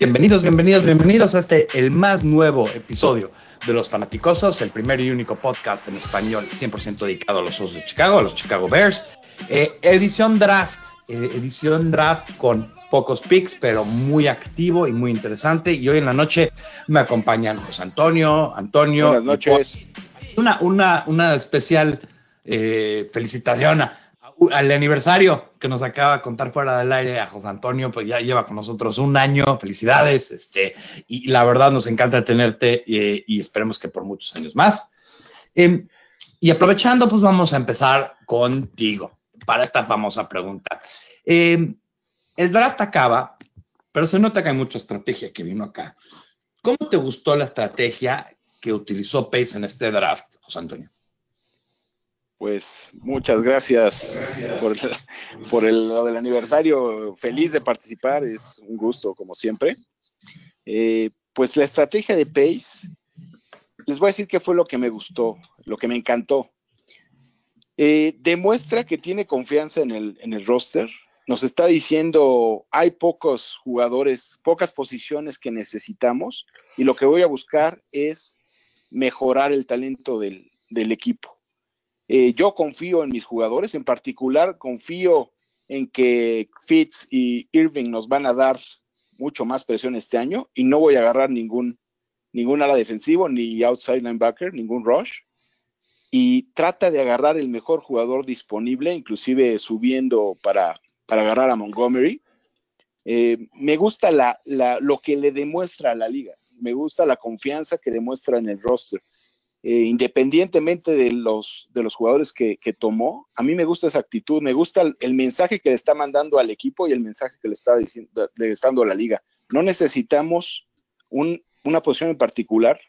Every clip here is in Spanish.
Bienvenidos, bienvenidos, bienvenidos a este, el más nuevo episodio de Los Fanaticosos, el primer y único podcast en español 100% dedicado a los Osos de Chicago, a los Chicago Bears. Eh, edición draft, eh, edición draft con pocos picks, pero muy activo y muy interesante. Y hoy en la noche me acompañan José Antonio, Antonio. Buenas noches. Una, una, una especial eh, felicitación a al aniversario que nos acaba de contar fuera del aire a José Antonio, pues ya lleva con nosotros un año, felicidades, este, y la verdad nos encanta tenerte eh, y esperemos que por muchos años más. Em, y aprovechando, pues vamos a empezar contigo para esta famosa pregunta. Em, el draft acaba, pero se nota que hay mucha estrategia que vino acá. ¿Cómo te gustó la estrategia que utilizó Pace en este draft, José Antonio? Pues muchas gracias por, por el, lo del aniversario. Feliz de participar, es un gusto como siempre. Eh, pues la estrategia de Pace, les voy a decir qué fue lo que me gustó, lo que me encantó. Eh, demuestra que tiene confianza en el, en el roster. Nos está diciendo, hay pocos jugadores, pocas posiciones que necesitamos y lo que voy a buscar es mejorar el talento del, del equipo eh, yo confío en mis jugadores, en particular confío en que Fitz y Irving nos van a dar mucho más presión este año y no voy a agarrar ningún, ningún ala defensivo, ni outside linebacker, ningún rush. Y trata de agarrar el mejor jugador disponible, inclusive subiendo para, para agarrar a Montgomery. Eh, me gusta la, lo que le demuestra a la liga, me gusta la confianza que demuestra en el roster. Eh, independientemente de los, de los jugadores que, tomó, a mí me gusta esa actitud, me gusta el, mensaje que le está mandando al equipo y el mensaje que le está, diciendo, le está dando a la liga. No necesitamos una posición en particular,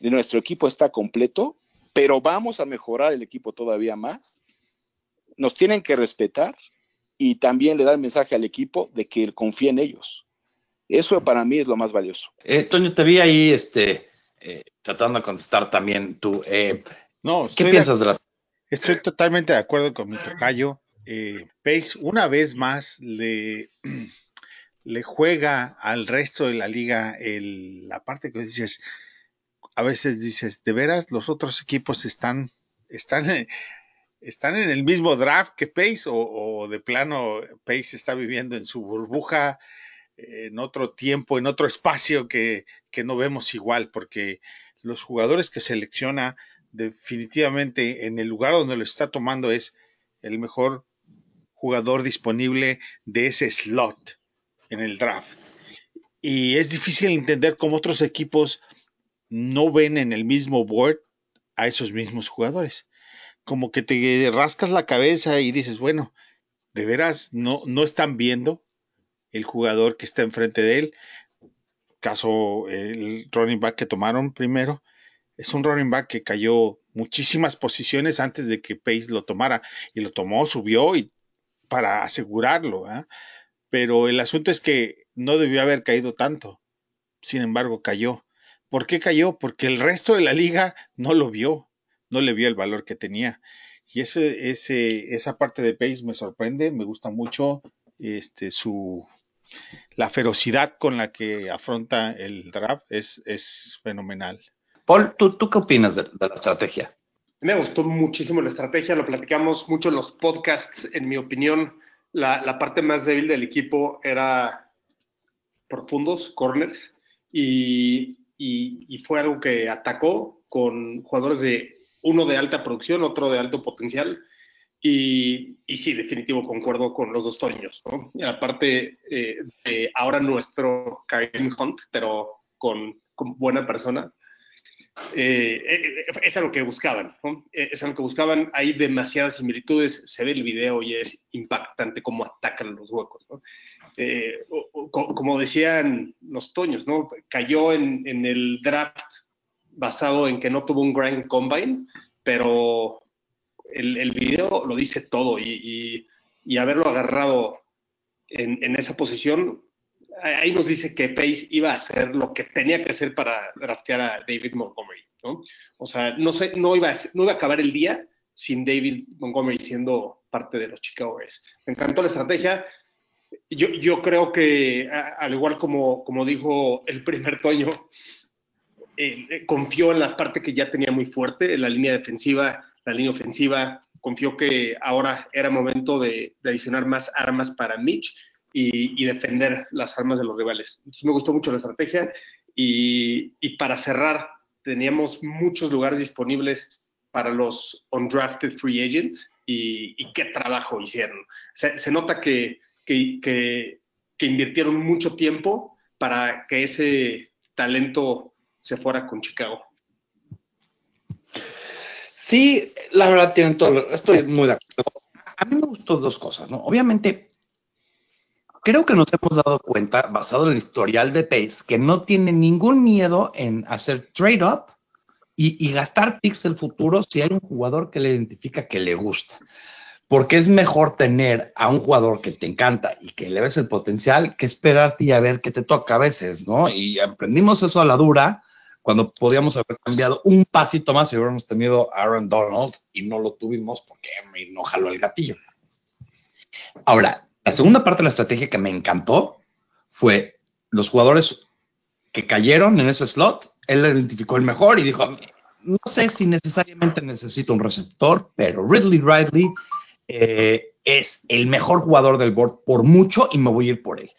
nuestro equipo está completo, pero vamos a mejorar el equipo todavía más. Nos tienen que respetar y también le da el mensaje al equipo de que confía en ellos. Eso para mí es lo más valioso. Eh, Toño, te vi ahí, este, eh, tratando de contestar también tú. Eh, no, ¿Qué piensas de, las... Estoy totalmente de acuerdo con mi tocayo. Eh, Pace una vez más le, le juega al resto de la liga el, la parte que dices, a veces dices, de veras los otros equipos están, están, están en el mismo draft que Pace o, de plano Pace está viviendo en su burbuja en otro tiempo, en otro espacio que, que no vemos igual, porque los jugadores que selecciona definitivamente en el lugar donde lo está tomando es el mejor jugador disponible de ese slot en el draft. Y es difícil entender cómo otros equipos no ven en el mismo board a esos mismos jugadores. Como que te rascas la cabeza y dices, bueno, de veras no, no están viendo el jugador que está enfrente de él. Caso el running back que tomaron primero, es un running back que cayó muchísimas posiciones antes de que Pace lo tomara y lo tomó, subió y para asegurarlo. ¿ah? Pero el asunto es que no debió haber caído tanto. Sin embargo, cayó. ¿Por qué cayó? Porque el resto de la liga no lo vio, no le vio el valor que tenía. Y ese, ese, esa parte de Pace me sorprende, me gusta mucho este, su, la ferocidad con la que afronta el draft es, es fenomenal. Paul, ¿tú, ¿tú qué opinas de, la estrategia? Me gustó muchísimo la estrategia, lo platicamos mucho en los podcasts. En mi opinión, la, la parte más débil del equipo era profundos, corners, y, y, y, fue algo que atacó con jugadores de uno de alta producción, otro de alto potencial, y, sí, definitivo, concuerdo con los dos Toños. ¿no? aparte, eh, de ahora nuestro Karim Hunt, pero con, buena persona, eh, eh, es algo que buscaban. ¿no? Es algo que buscaban. Hay demasiadas similitudes. Se ve el video y es impactante cómo atacan los huecos. ¿no? como decían los Toños, ¿no? cayó en, en el draft basado en que no tuvo un Grand Combine, pero el, video lo dice todo y, haberlo agarrado en, esa posición, ahí nos dice que Pace iba a hacer lo que tenía que hacer para draftear a David Montgomery, ¿no? O sea, no, sé, no, iba a, no iba a acabar el día sin David Montgomery siendo parte de los Chicago Bears. Me encantó la estrategia. yo, yo creo que, al igual como, como dijo el primer Toño, eh, confió en la parte que ya tenía muy fuerte, en la línea defensiva, la línea ofensiva. Confió que ahora era momento de, adicionar más armas para Mitch y, defender las armas de los rivales. Entonces me gustó mucho la estrategia y, para cerrar, teníamos muchos lugares disponibles para los undrafted free agents y, qué trabajo hicieron. Se, se nota que invirtieron mucho tiempo para que ese talento se fuera con Chicago. Sí, la verdad tienen todo. Estoy muy de acuerdo. A mí me gustó dos cosas, ¿no? Obviamente, creo que nos hemos dado cuenta, basado en el historial de Pace, que no tiene ningún miedo en hacer trade-up y, y, gastar picks del futuro si hay un jugador que le identifica que le gusta. Porque es mejor tener a un jugador que te encanta y que le ves el potencial que esperarte y a ver qué te toca a veces, ¿no? Y aprendimos eso a la dura cuando podíamos haber cambiado un pasito más y hubiéramos tenido Aaron Donald y no lo tuvimos porque me no jaló el gatillo. Ahora, la segunda parte de la estrategia que me encantó fue los jugadores que cayeron en ese slot, él identificó el mejor y dijo, no sé si necesariamente necesito un receptor, pero Ridley Riley eh, es el mejor jugador del board por mucho y me voy a ir por él.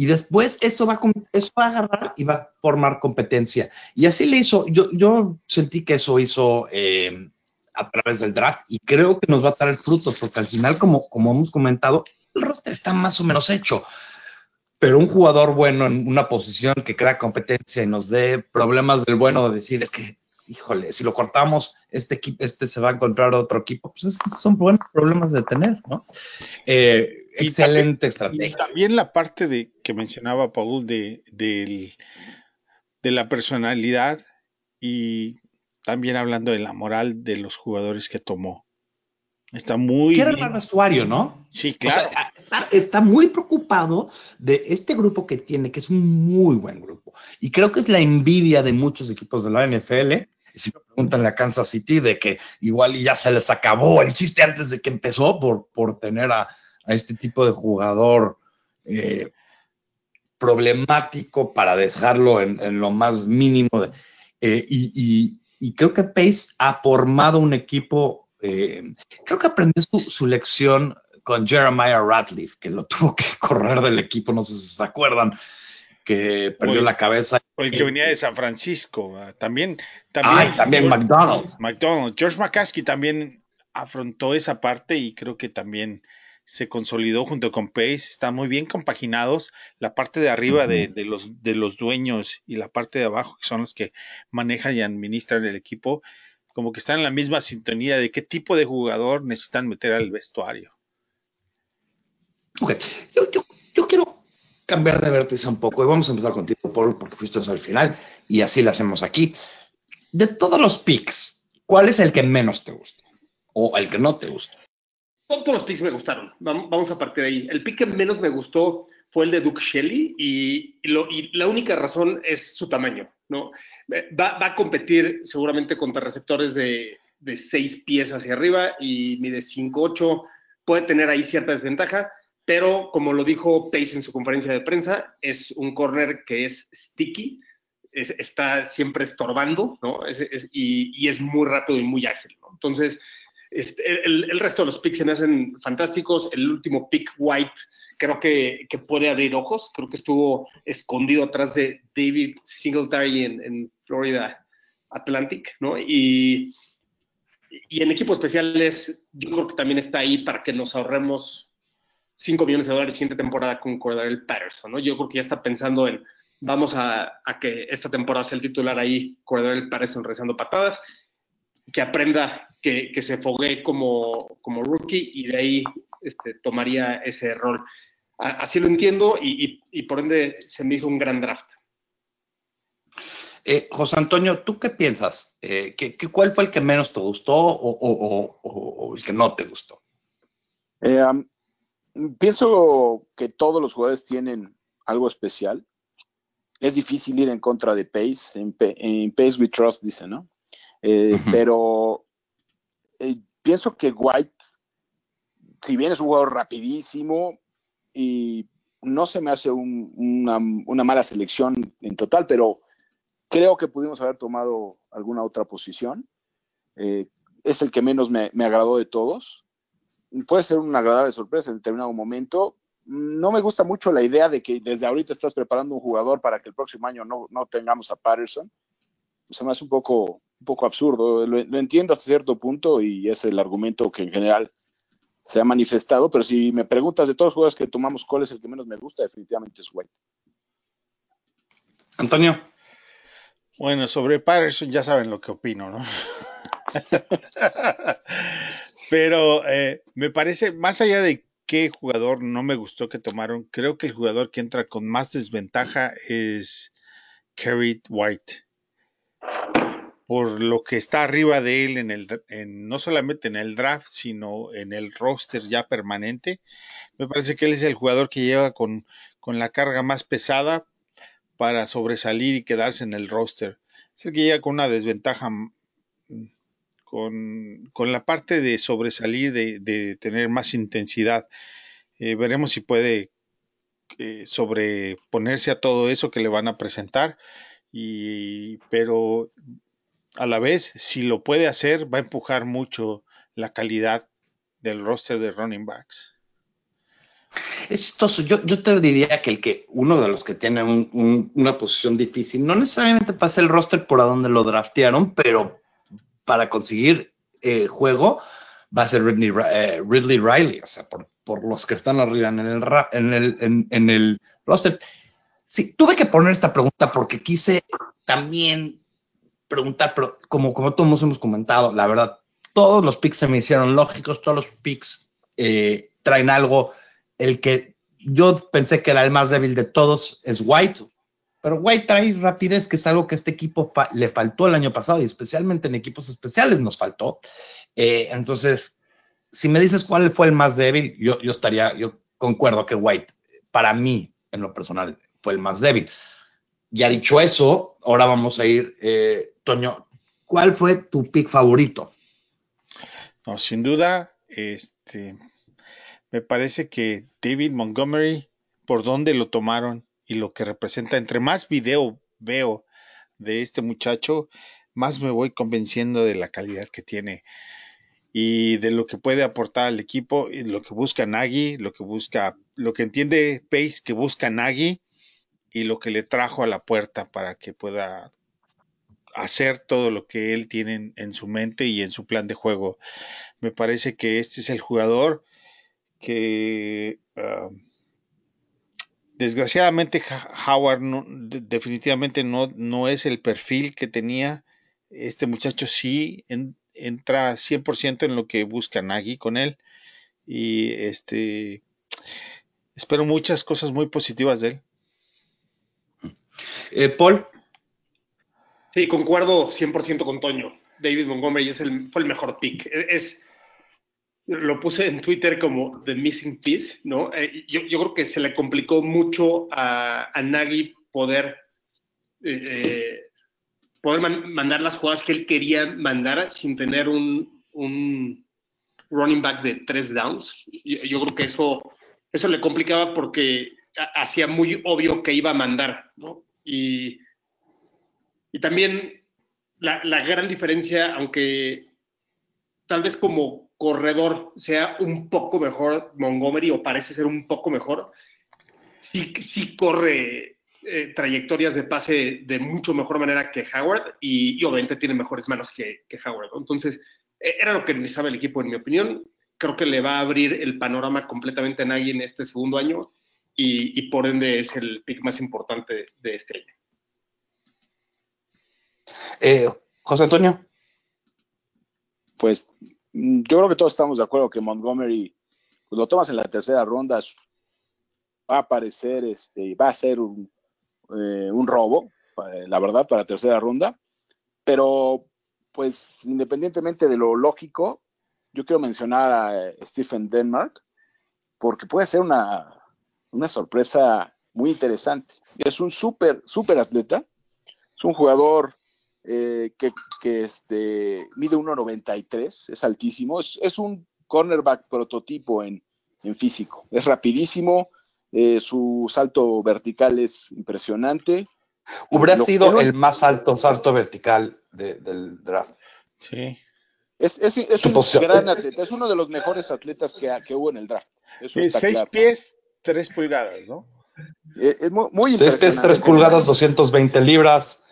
Y después eso va, eso va a agarrar y va a formar competencia. Y así le hizo, yo, yo sentí que eso hizo eh, a través del draft y creo que nos va a dar el fruto, porque al final, como, como hemos comentado, el roster está más o menos hecho. Pero un jugador bueno en una posición que crea competencia y nos dé problemas del bueno de decir, es que, híjole, si lo cortamos, este equipo, este se va a encontrar otro equipo, pues son buenos problemas de tener, ¿no? Eh, excelente y estrategia. Y también la parte de que mencionaba Paul de, de, de la personalidad y también hablando de la moral de los jugadores que tomó. Está muy. Quiere el vestuario, ¿no? Sí, claro. O sea, está, está, muy preocupado de este grupo que tiene, que es un muy buen grupo. Y creo que es la envidia de muchos equipos de la NFL. Si me preguntan a Kansas City, de que igual ya se les acabó el chiste antes de que empezó por, por tener a, a este tipo de jugador eh, problemático para dejarlo en, en, lo más mínimo. De, eh, y, y, y, creo que Pace ha formado un equipo, eh, creo que aprendió su, su, lección con Jeremiah Ratliff, que lo tuvo que correr del equipo, no sé si se acuerdan, que perdió el, la cabeza. O el que venía de San Francisco, también. También, Ay, también George, McDonald. McDonald. George McCaskey también afrontó esa parte y creo que también se consolidó junto con Pace, están muy bien compaginados. La parte de arriba uh -huh. de, de, los, de los dueños y la parte de abajo, que son los que manejan y administran el equipo, como que están en la misma sintonía de qué tipo de jugador necesitan meter al vestuario. Ok, yo, yo, yo quiero cambiar de vértice un poco y vamos a empezar contigo, Paul, porque fuiste al final y así lo hacemos aquí. De todos los picks, ¿cuál es el que menos te gusta? O el que no te gusta? Todos los picks me gustaron. Vamos a partir de ahí. El pick que menos me gustó fue el de Duke Shelley y, lo, y la única razón es su tamaño. ¿no? Va, va, a competir seguramente contra receptores de, de seis pies hacia arriba y mide 5'8". Puede tener ahí cierta desventaja, pero como lo dijo Pace en su conferencia de prensa, es un corner que es sticky, es, está siempre estorbando ¿no? Es, es, y, y, es muy rápido y muy ágil. ¿no? Entonces, este, el, el, resto de los picks se me hacen fantásticos. El último pick White creo que, que, puede abrir ojos. Creo que estuvo escondido atrás de David Singletary en, en Florida Atlantic, ¿no? Y, y, en equipos especiales, yo creo que también está ahí para que nos ahorremos 5 millones de dólares siguiente temporada con Cordarel Patterson, ¿no? Yo creo que ya está pensando en vamos a, a que esta temporada sea el titular ahí, Cordarel Patterson rezando patadas, que aprenda que, que se foguee como, como, rookie y de ahí este, tomaría ese rol. Así lo entiendo y, y, y, por ende se me hizo un gran draft. Eh, José Antonio, ¿tú qué piensas? Eh, ¿qué, qué, ¿Cuál fue el que menos te gustó o, o, o, o el que no te gustó? Eh, um, pienso que todos los jugadores tienen algo especial. Es difícil ir en contra de Pace. En, en Pace we trust, dice, ¿no? Eh, uh -huh. Pero eh, pienso que White, si bien es un jugador rapidísimo, y no se me hace una, mala selección en total, pero creo que pudimos haber tomado alguna otra posición. Eh, es el que menos me, agradó de todos. Puede ser una agradable sorpresa en determinado momento. No me gusta mucho la idea de que desde ahorita estás preparando un jugador para que el próximo año no, tengamos a Patterson. Se me hace un poco, un poco absurdo. Lo, lo entiendo hasta cierto punto y es el argumento que en general se ha manifestado, pero si me preguntas de todos los jugadores que tomamos, ¿cuál es el que menos me gusta? Definitivamente es White. Antonio. Bueno, sobre Patterson ya saben lo que opino, ¿no? pero eh, me parece, más allá de qué jugador no me gustó que tomaron, creo que el jugador que entra con más desventaja es Kerry White por lo que está arriba de él en el no solamente en el draft, sino en el roster ya permanente. Me parece que él es el jugador que lleva con, la carga más pesada para sobresalir y quedarse en el roster. Es el que llega con una desventaja mm, con, la parte de sobresalir, de, tener más intensidad. Eh, veremos si puede eh, sobreponerse a todo eso que le van a presentar. Y, pero a la vez, si lo puede hacer, va a empujar mucho la calidad del roster de running backs. Es chistoso. Yo, yo te diría que el que uno de los que tiene una posición difícil, no necesariamente pasa el roster por a donde lo draftearon, pero para conseguir eh, juego va a ser Ridley, eh, Ridley, Riley, o sea, por, por, los que están arriba en el, en el, en, en el roster. Sí, tuve que poner esta pregunta porque quise también preguntar, pero como, como todos hemos comentado, la verdad, todos los picks se me hicieron lógicos, todos los picks eh, traen algo. El que yo pensé que era el más débil de todos es White, pero White trae rapidez, que es algo que este equipo le faltó el año pasado y especialmente en equipos especiales nos faltó. Eh, entonces, si me dices cuál fue el más débil, yo, yo estaría, yo concuerdo que White, para mí, en lo personal, fue el más débil. Ya dicho eso, ahora vamos a ir eh, Toño, ¿cuál fue tu pick favorito? No, sin duda, este, me parece que David Montgomery, por dónde lo tomaron y lo que representa, entre más video veo de este muchacho, más me voy convenciendo de la calidad que tiene y de lo que puede aportar al equipo, y lo que busca Nagy, lo que busca, lo que entiende Pace que busca Nagy y lo que le trajo a la puerta para que pueda hacer todo lo que él tiene en, su mente y en su plan de juego. Me parece que este es el jugador que ah, desgraciadamente Howard definitivamente no, no, es el perfil que tenía. Este muchacho sí entra 100% en lo que busca Nagy con él y este espero muchas cosas muy positivas de él. Eh, Paul, Sí, concuerdo 100% con Toño. David Montgomery es el, fue el mejor pick. Es, lo puse en Twitter como The Missing Piece, ¿no? Eh, yo, creo que se le complicó mucho a, a Nagy poder, eh, eh, poder mandar las jugadas que él quería mandar sin tener un, un running back de tres downs. Yo, creo que eso, eso le complicaba porque hacía muy obvio que iba a mandar, ¿no? Y y también la, gran diferencia, aunque tal vez como corredor sea un poco mejor Montgomery o parece ser un poco mejor, sí, sí corre eh, trayectorias de pase de mucho mejor manera que Howard y, obviamente tiene mejores manos que, Howard. Entonces, e, era lo que necesitaba el equipo, en mi opinión. Creo que le va a abrir el panorama completamente a nadie en este segundo año y, y por ende es el pick más importante de este año. Eh, José Antonio. Pues mm, yo creo que todos estamos de acuerdo que Montgomery, pues lo tomas en la tercera ronda, va a parecer, este, va a ser un, eh, un robo, eh, la verdad, para la tercera ronda. Pero, pues, independientemente de lo lógico, yo quiero mencionar a Stephen Denmark, porque puede ser una, una sorpresa muy interesante. Es un súper, súper atleta, es un jugador eh, que, este, mide 1,93, es altísimo, es, un cornerback prototipo en, físico, es rapidísimo, Eh, su salto vertical es impresionante. Hubiera Lo- sido el más alto salto vertical de- del draft. Sí. Es, es- es un posición. gran atleta, es uno de los mejores atletas que, que hubo en el draft. Eso está seis claro. pies, tres pulgadas, ¿no? Eh, Es muy, muy 6 pies, impresionante. 3 pulgadas, 220 libras,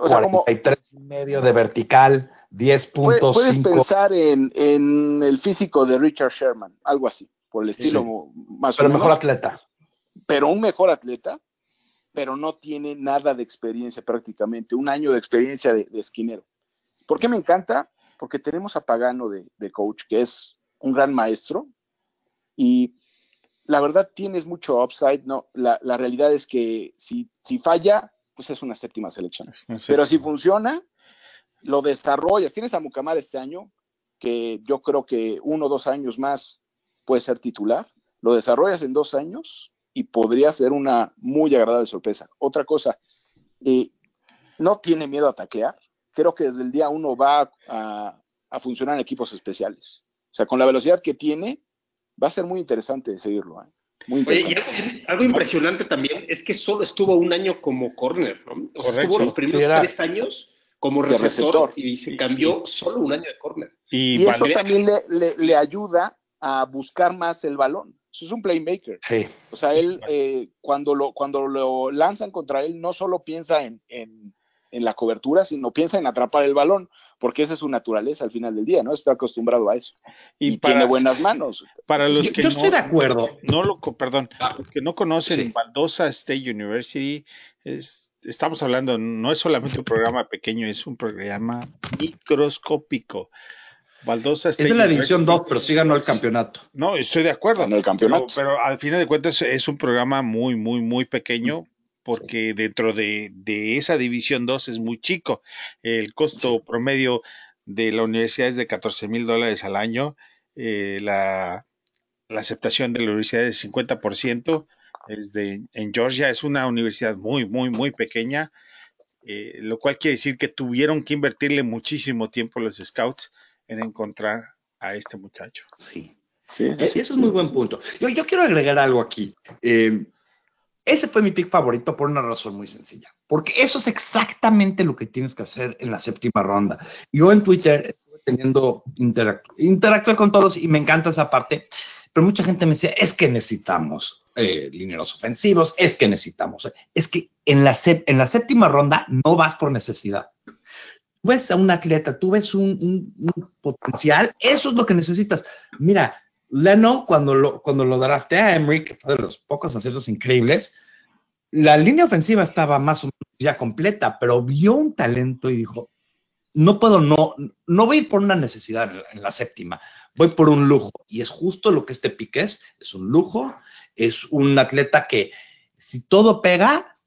O sea, como 43 y medio de vertical, puede- puedes 10.5. pensar en, en el físico de Richard Sherman, algo así, por el estilo más Pero o menos. mejor atleta. pero un mejor atleta, pero no tiene nada de experiencia prácticamente, un año de experiencia de, de esquinero. ¿Por qué me encanta? Porque tenemos a Pagano de, de coach, que es un gran maestro, y la verdad tienes mucho upside, ¿no? La, la realidad es que si, si falla, pues es una séptima selección. Pero si funciona, lo desarrollas. Tienes a Mucamar este año, que yo creo que uno o dos años más puede ser titular. Lo desarrollas en dos años y podría ser una muy agradable sorpresa. Otra cosa, eh, no tiene miedo a taclear. Creo que desde el día uno va a, a funcionar en equipos especiales. O sea, con la velocidad que tiene, va a ser muy interesante de seguirlo. ¿eh? Muy Oye, y interesante. algo, algo impresionante también es que solo estuvo un año como corner, ¿no? O sea, Correcto. estuvo los primeros era- tres años como receptor, receptor. y se cambió solo un año de corner. Y, Y eso también le, le- le ayuda a buscar más el balón. Eso es un playmaker. Sí. O sea, él eh, cuando, lo, cuando lo lanzan contra él, no solo piensa en, en- en la cobertura, sino piensa en atrapar el balón, porque esa es su naturaleza al final del día, ¿no? Está acostumbrado a eso. y Y, para, tiene buenas manos. para los Yo, que yo no, estoy de acuerdo. no lo, perdón, los que no conocen Sí. Valdosa State University, es, estamos hablando, no es solamente un programa pequeño, es un programa microscópico. Valdosa Es State de la división University- 2, pero sí ganó el campeonato. No, estoy de acuerdo. Ganó el campeonato. Pero, pero al final de cuentas es un programa muy, muy, muy pequeño porque dentro de, de esa división 2 es muy chico. El costo promedio de la universidad es de 14 mil dólares al año. Eh, la, la aceptación de la universidad es 50%. Es de, en Georgia es una universidad muy, muy, muy pequeña. eh, lo cual quiere decir que tuvieron que invertirle muchísimo tiempo los scouts en encontrar a este muchacho. Sí. Sí, Eh, Eso es muy buen punto. Yo, yo quiero agregar algo aquí. Eh, ese fue mi pick favorito por una razón muy sencilla. Porque eso es exactamente lo que tienes que hacer en la séptima ronda. Yo en Twitter estuve teniendo interac interactué con todos y me encanta esa parte. Pero mucha gente me decía, es que necesitamos eh, lineros ofensivos, es que necesitamos. Es que en la, séptima ronda no vas por necesidad. Tú ves a un atleta, tú ves un- un potencial, eso es lo que necesitas. Mira, Leno, cuando lo, cuando lo a Emery, que fue de los pocos aciertos increíbles, la línea ofensiva estaba más o menos ya completa, pero vio un talento y dijo, no puedo, no, no voy ir por una necesidad en la, en la séptima, voy por un lujo. Y es justo lo que este pique es, es un lujo, es un atleta que si todo pega,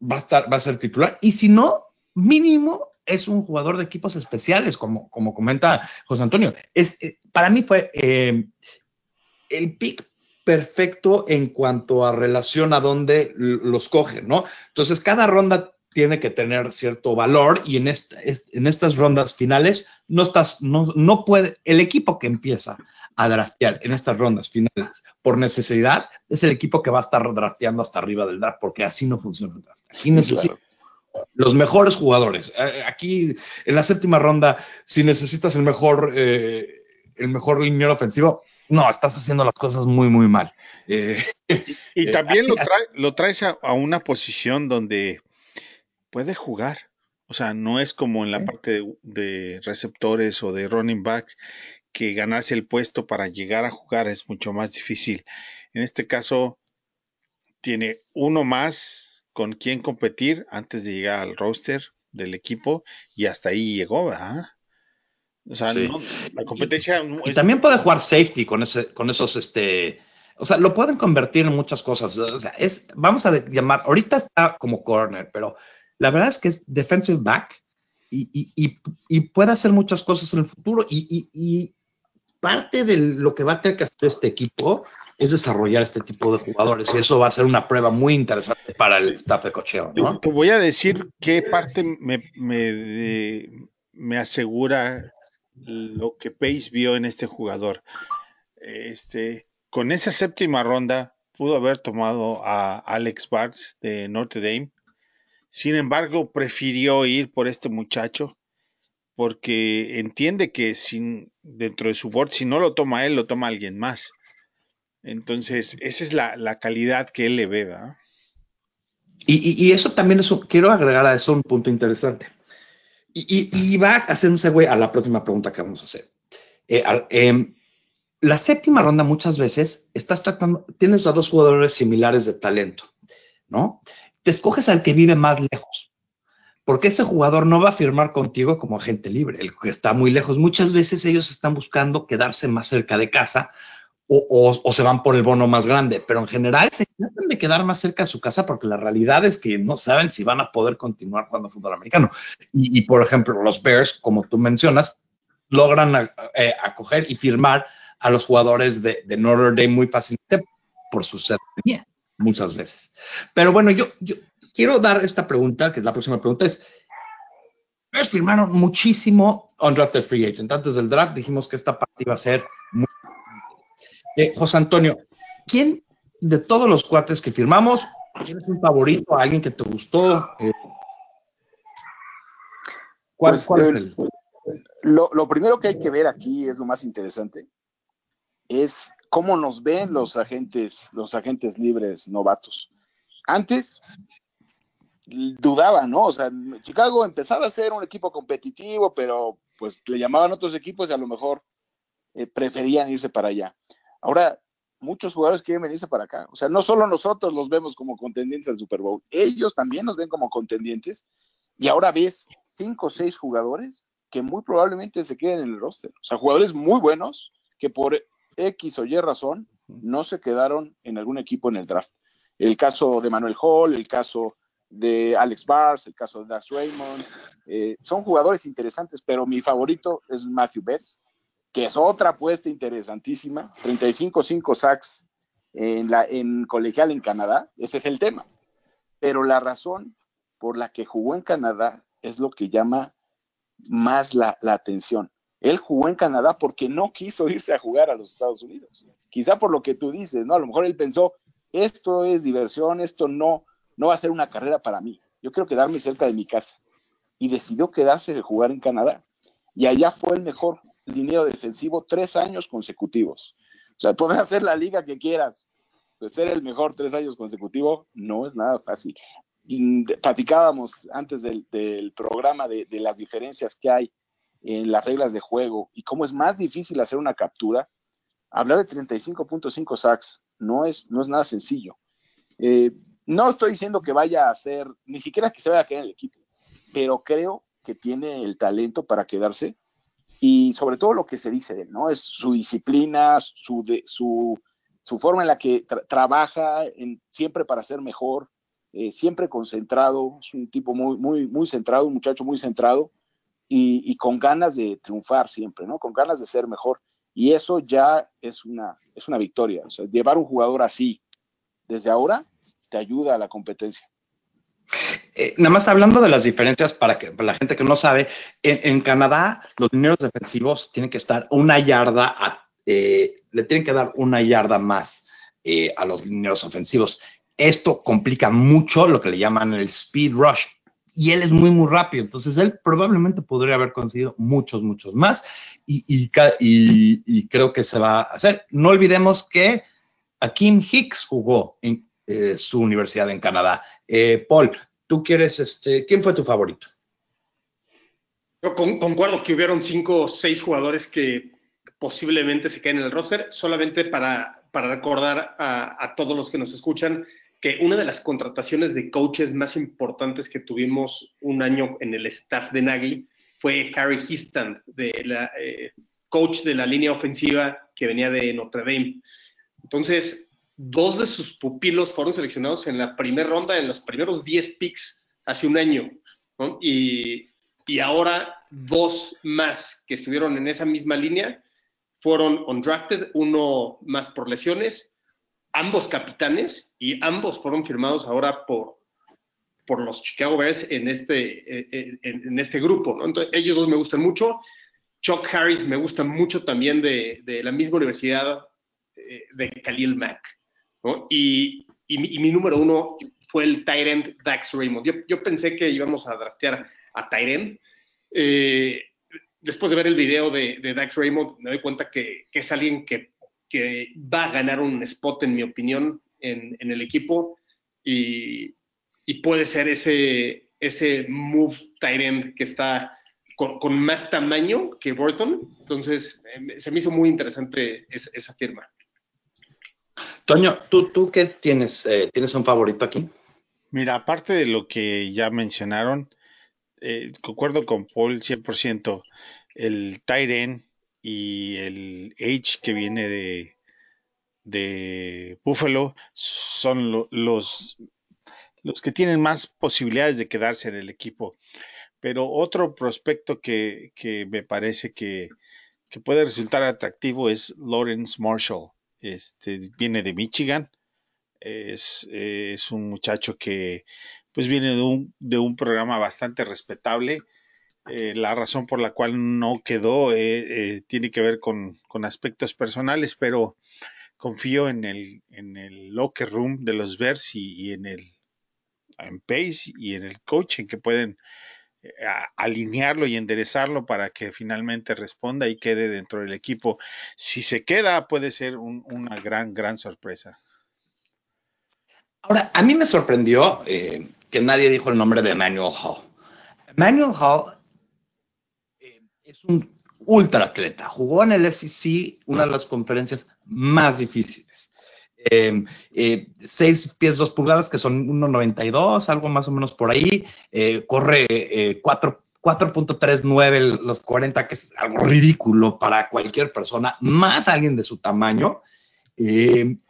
va a, estar, va a ser titular, y si no, mínimo es un jugador de equipos especiales, como, como comenta José Antonio. Es, eh, para mí fue eh, el pick perfecto en cuanto a relación a dónde los cogen, ¿no? Entonces, cada ronda tiene que tener cierto valor y en, esta, es- en estas rondas finales no estás, no, no puede, el equipo que empieza a draftear en estas rondas finales por necesidad es el equipo que va a estar drafteando hasta arriba del draft porque así no funciona el draft. Aquí necesitas Claro. Los mejores jugadores. Aquí en la séptima ronda, si necesitas el mejor, eh, el mejor liniero ofensivo, no, estás haciendo las cosas muy, muy mal. Eh, Y Eh, también lo, trae- lo traes a, a una posición donde puede jugar. O sea, no es como en la parte de, de receptores o de running backs que ganarse el puesto para llegar a jugar es mucho más difícil. En este caso, tiene uno más con quien competir antes de llegar al roster del equipo y hasta ahí llegó, ¿verdad? O sea, Sí. no- la competencia y es- también puede jugar safety con, ese, con esos, este, o sea, lo pueden convertir en muchas cosas. O sea, es, vamos a llamar, ahorita está como corner, pero la verdad es que es defensive back y, y, y, y puede hacer muchas cosas en el futuro. Y, y, y parte de lo que va a tener que hacer este equipo es desarrollar este tipo de jugadores y eso va a ser una prueba muy interesante para el staff de cocheo, Te, voy a decir qué parte me, me, me asegura lo que Pace vio en este jugador. Este, con esa séptima ronda pudo haber tomado a Alex Barnes de Notre Dame. Sin embargo, prefirió ir por este muchacho porque entiende que sin, dentro de su board, si no lo toma él, lo toma alguien más. Entonces, esa es la, calidad que él le ve, ¿verdad? Y, eso también es, quiero agregar a eso un punto interesante. Y, va a hacer un segue a la próxima pregunta que vamos a hacer. Eh, em, la séptima ronda muchas veces estás tratando, tienes a dos jugadores similares de talento, ¿no? Te escoges al que vive más lejos porque ese jugador no va a firmar contigo como agente libre, el que está muy lejos. Muchas veces ellos están buscando quedarse más cerca de casa o, se van por el bono más grande, pero en general se tratan de quedar más cerca de su casa porque la realidad es que no saben si van a poder continuar jugando fútbol americano. Y, por ejemplo, los Bears, como tú mencionas, logran eh, acoger y firmar a los jugadores de, de Notre Dame muy fácilmente por su cercanía, muchas veces. Pero bueno, yo, yo, quiero dar esta pregunta, que es la próxima pregunta, es, ellos firmaron muchísimo undrafted free agent. Antes del draft dijimos que esta parte iba a ser. Eh, José Antonio, ¿quién de todos los cuates que firmamos, tienes un favorito, alguien que te gustó? Eh, ¿Cuál, pues, es el... Lo, lo, primero que hay que ver aquí es lo más interesante, es cómo nos ven los agentes, los agentes libres novatos. Antes dudaba, ¿no? O sea, Chicago empezaba a ser un equipo competitivo, pero pues le llamaban otros equipos y a lo mejor eh, preferían irse para allá. Ahora, muchos jugadores quieren venirse para acá. O sea, no solo nosotros los vemos como contendientes al Super Bowl, ellos también nos ven como contendientes. Y ahora ves cinco o seis jugadores que muy probablemente se queden en el roster. O sea, jugadores muy buenos que por X o Y razón no se quedaron en algún equipo en el draft. El caso de Manuel Hall, el caso de Alex Bars, el caso de Dax Raymond. Eh, son jugadores interesantes, pero mi favorito es Matthew Betts, que es otra apuesta interesantísima. 35-5 sacks en, la, en colegial en Canadá. Ese es el tema. Pero la razón por la que jugó en Canadá es lo que llama más la, la atención. Él jugó en Canadá porque no quiso irse a jugar a los Estados Unidos. Quizá por lo que tú dices, ¿no? A lo mejor él pensó, esto es diversión, esto no, no va a ser una carrera para mí. Yo quiero quedarme cerca de mi casa. Y decidió quedarse de jugar en Canadá. Y allá fue el mejor liniero defensivo tres años consecutivos. O sea, podrás hacer la liga que quieras, ser el mejor tres años consecutivos no es nada fácil. Platicábamos antes del, programa de, las diferencias que hay en las reglas de juego y cómo es más difícil hacer una captura. Hablar de 35.5 sacks no es, no es nada sencillo. Eh, no estoy diciendo que vaya a ser, ni siquiera que se vaya a quedar en el equipo, pero creo que tiene el talento para quedarse y sobre todo lo que se dice de él, ¿no? Es su disciplina, su, su, forma en la que trabaja en, siempre para ser mejor, eh, siempre concentrado, es un tipo muy, muy, muy centrado, un muchacho muy centrado y, con ganas de triunfar siempre, ¿no? Con ganas de ser mejor. Y eso ya es una, es una victoria. Llevar un jugador así desde ahora te ayuda a la competencia. Eh, nada más hablando de las diferencias para que la gente que no sabe, en, Canadá los dineros defensivos tienen que estar una yarda, eh, le tienen que dar una yarda más eh, a los dineros ofensivos. Esto complica mucho lo que le llaman el speed rush. Y él es muy, muy rápido. Entonces, él probablemente podría haber conseguido muchos, muchos más. Y, y, y creo que se va a hacer. No olvidemos que Akim Hicks jugó en eh, su universidad en Canadá. Eh, Paul, tú quieres, este, ¿quién fue tu favorito? Yo concuerdo que hubieron cinco o seis jugadores que posiblemente se queden en el roster, solamente para, para recordar a, todos los que nos escuchan que una de las contrataciones de coaches más importantes que tuvimos un año en el staff de Nagy fue Harry Histand, de eh, coach de la línea ofensiva que venía de Notre Dame. Entonces, dos de sus pupilos fueron seleccionados en la primera ronda, en los primeros 10 picks hace un año. Y, ahora dos más que estuvieron en esa misma línea fueron undrafted, uno más por lesiones, ambos capitanes y ambos fueron firmados ahora por, por los Chicago Bears en este, en, este grupo. Entonces, ellos dos me gustan mucho. Chuck Harris me gusta mucho también de, de la misma universidad eh, de Khalil Mack. Y, mi, número uno fue el Tyrant Dax Raymond. Yo, pensé que íbamos a draftear a Tyrant. Eh, después de ver el video de, Dax Raymond, me doy cuenta que, es alguien que, va a ganar un spot, en mi opinión, en, el equipo. Y, puede ser ese, ese move Tyrant que está con, más tamaño que Burton. Entonces, em, se me hizo muy interesante esa firma. Toño, ¿tú, tú qué tienes? Eh, ¿Tienes un favorito aquí? Mira, aparte de lo que ya mencionaron, eh, concuerdo con Paul 100%. El Tyren y el H que viene de, de Buffalo son los, los que tienen más posibilidades de quedarse en el equipo. Pero otro prospecto que, me parece que, puede resultar atractivo es Lawrence Marshall. Este, viene de Michigan. Es, un muchacho que pues viene de un, de un programa bastante respetable. Eh, la razón por la cual no quedó eh, eh, tiene que ver con, aspectos personales, pero confío en el, en el locker room de los Bears y, en el en Pace y en el coaching que pueden alinearlo y enderezarlo para que finalmente responda y quede dentro del equipo. Si se queda, puede ser una gran, gran sorpresa. Ahora, a mí me sorprendió eh, que nadie dijo el nombre de Emmanuel Hall. Emmanuel Hall eh, es un ultra atleta. Jugó en el SEC, una de las conferencias más difíciles. Em, eh, seis pies dos pulgadas, que son 1,92, algo más o menos por ahí. Eh, corre 4.39 eh, los 40, que es algo ridículo para cualquier persona, más alguien de su tamaño. Em,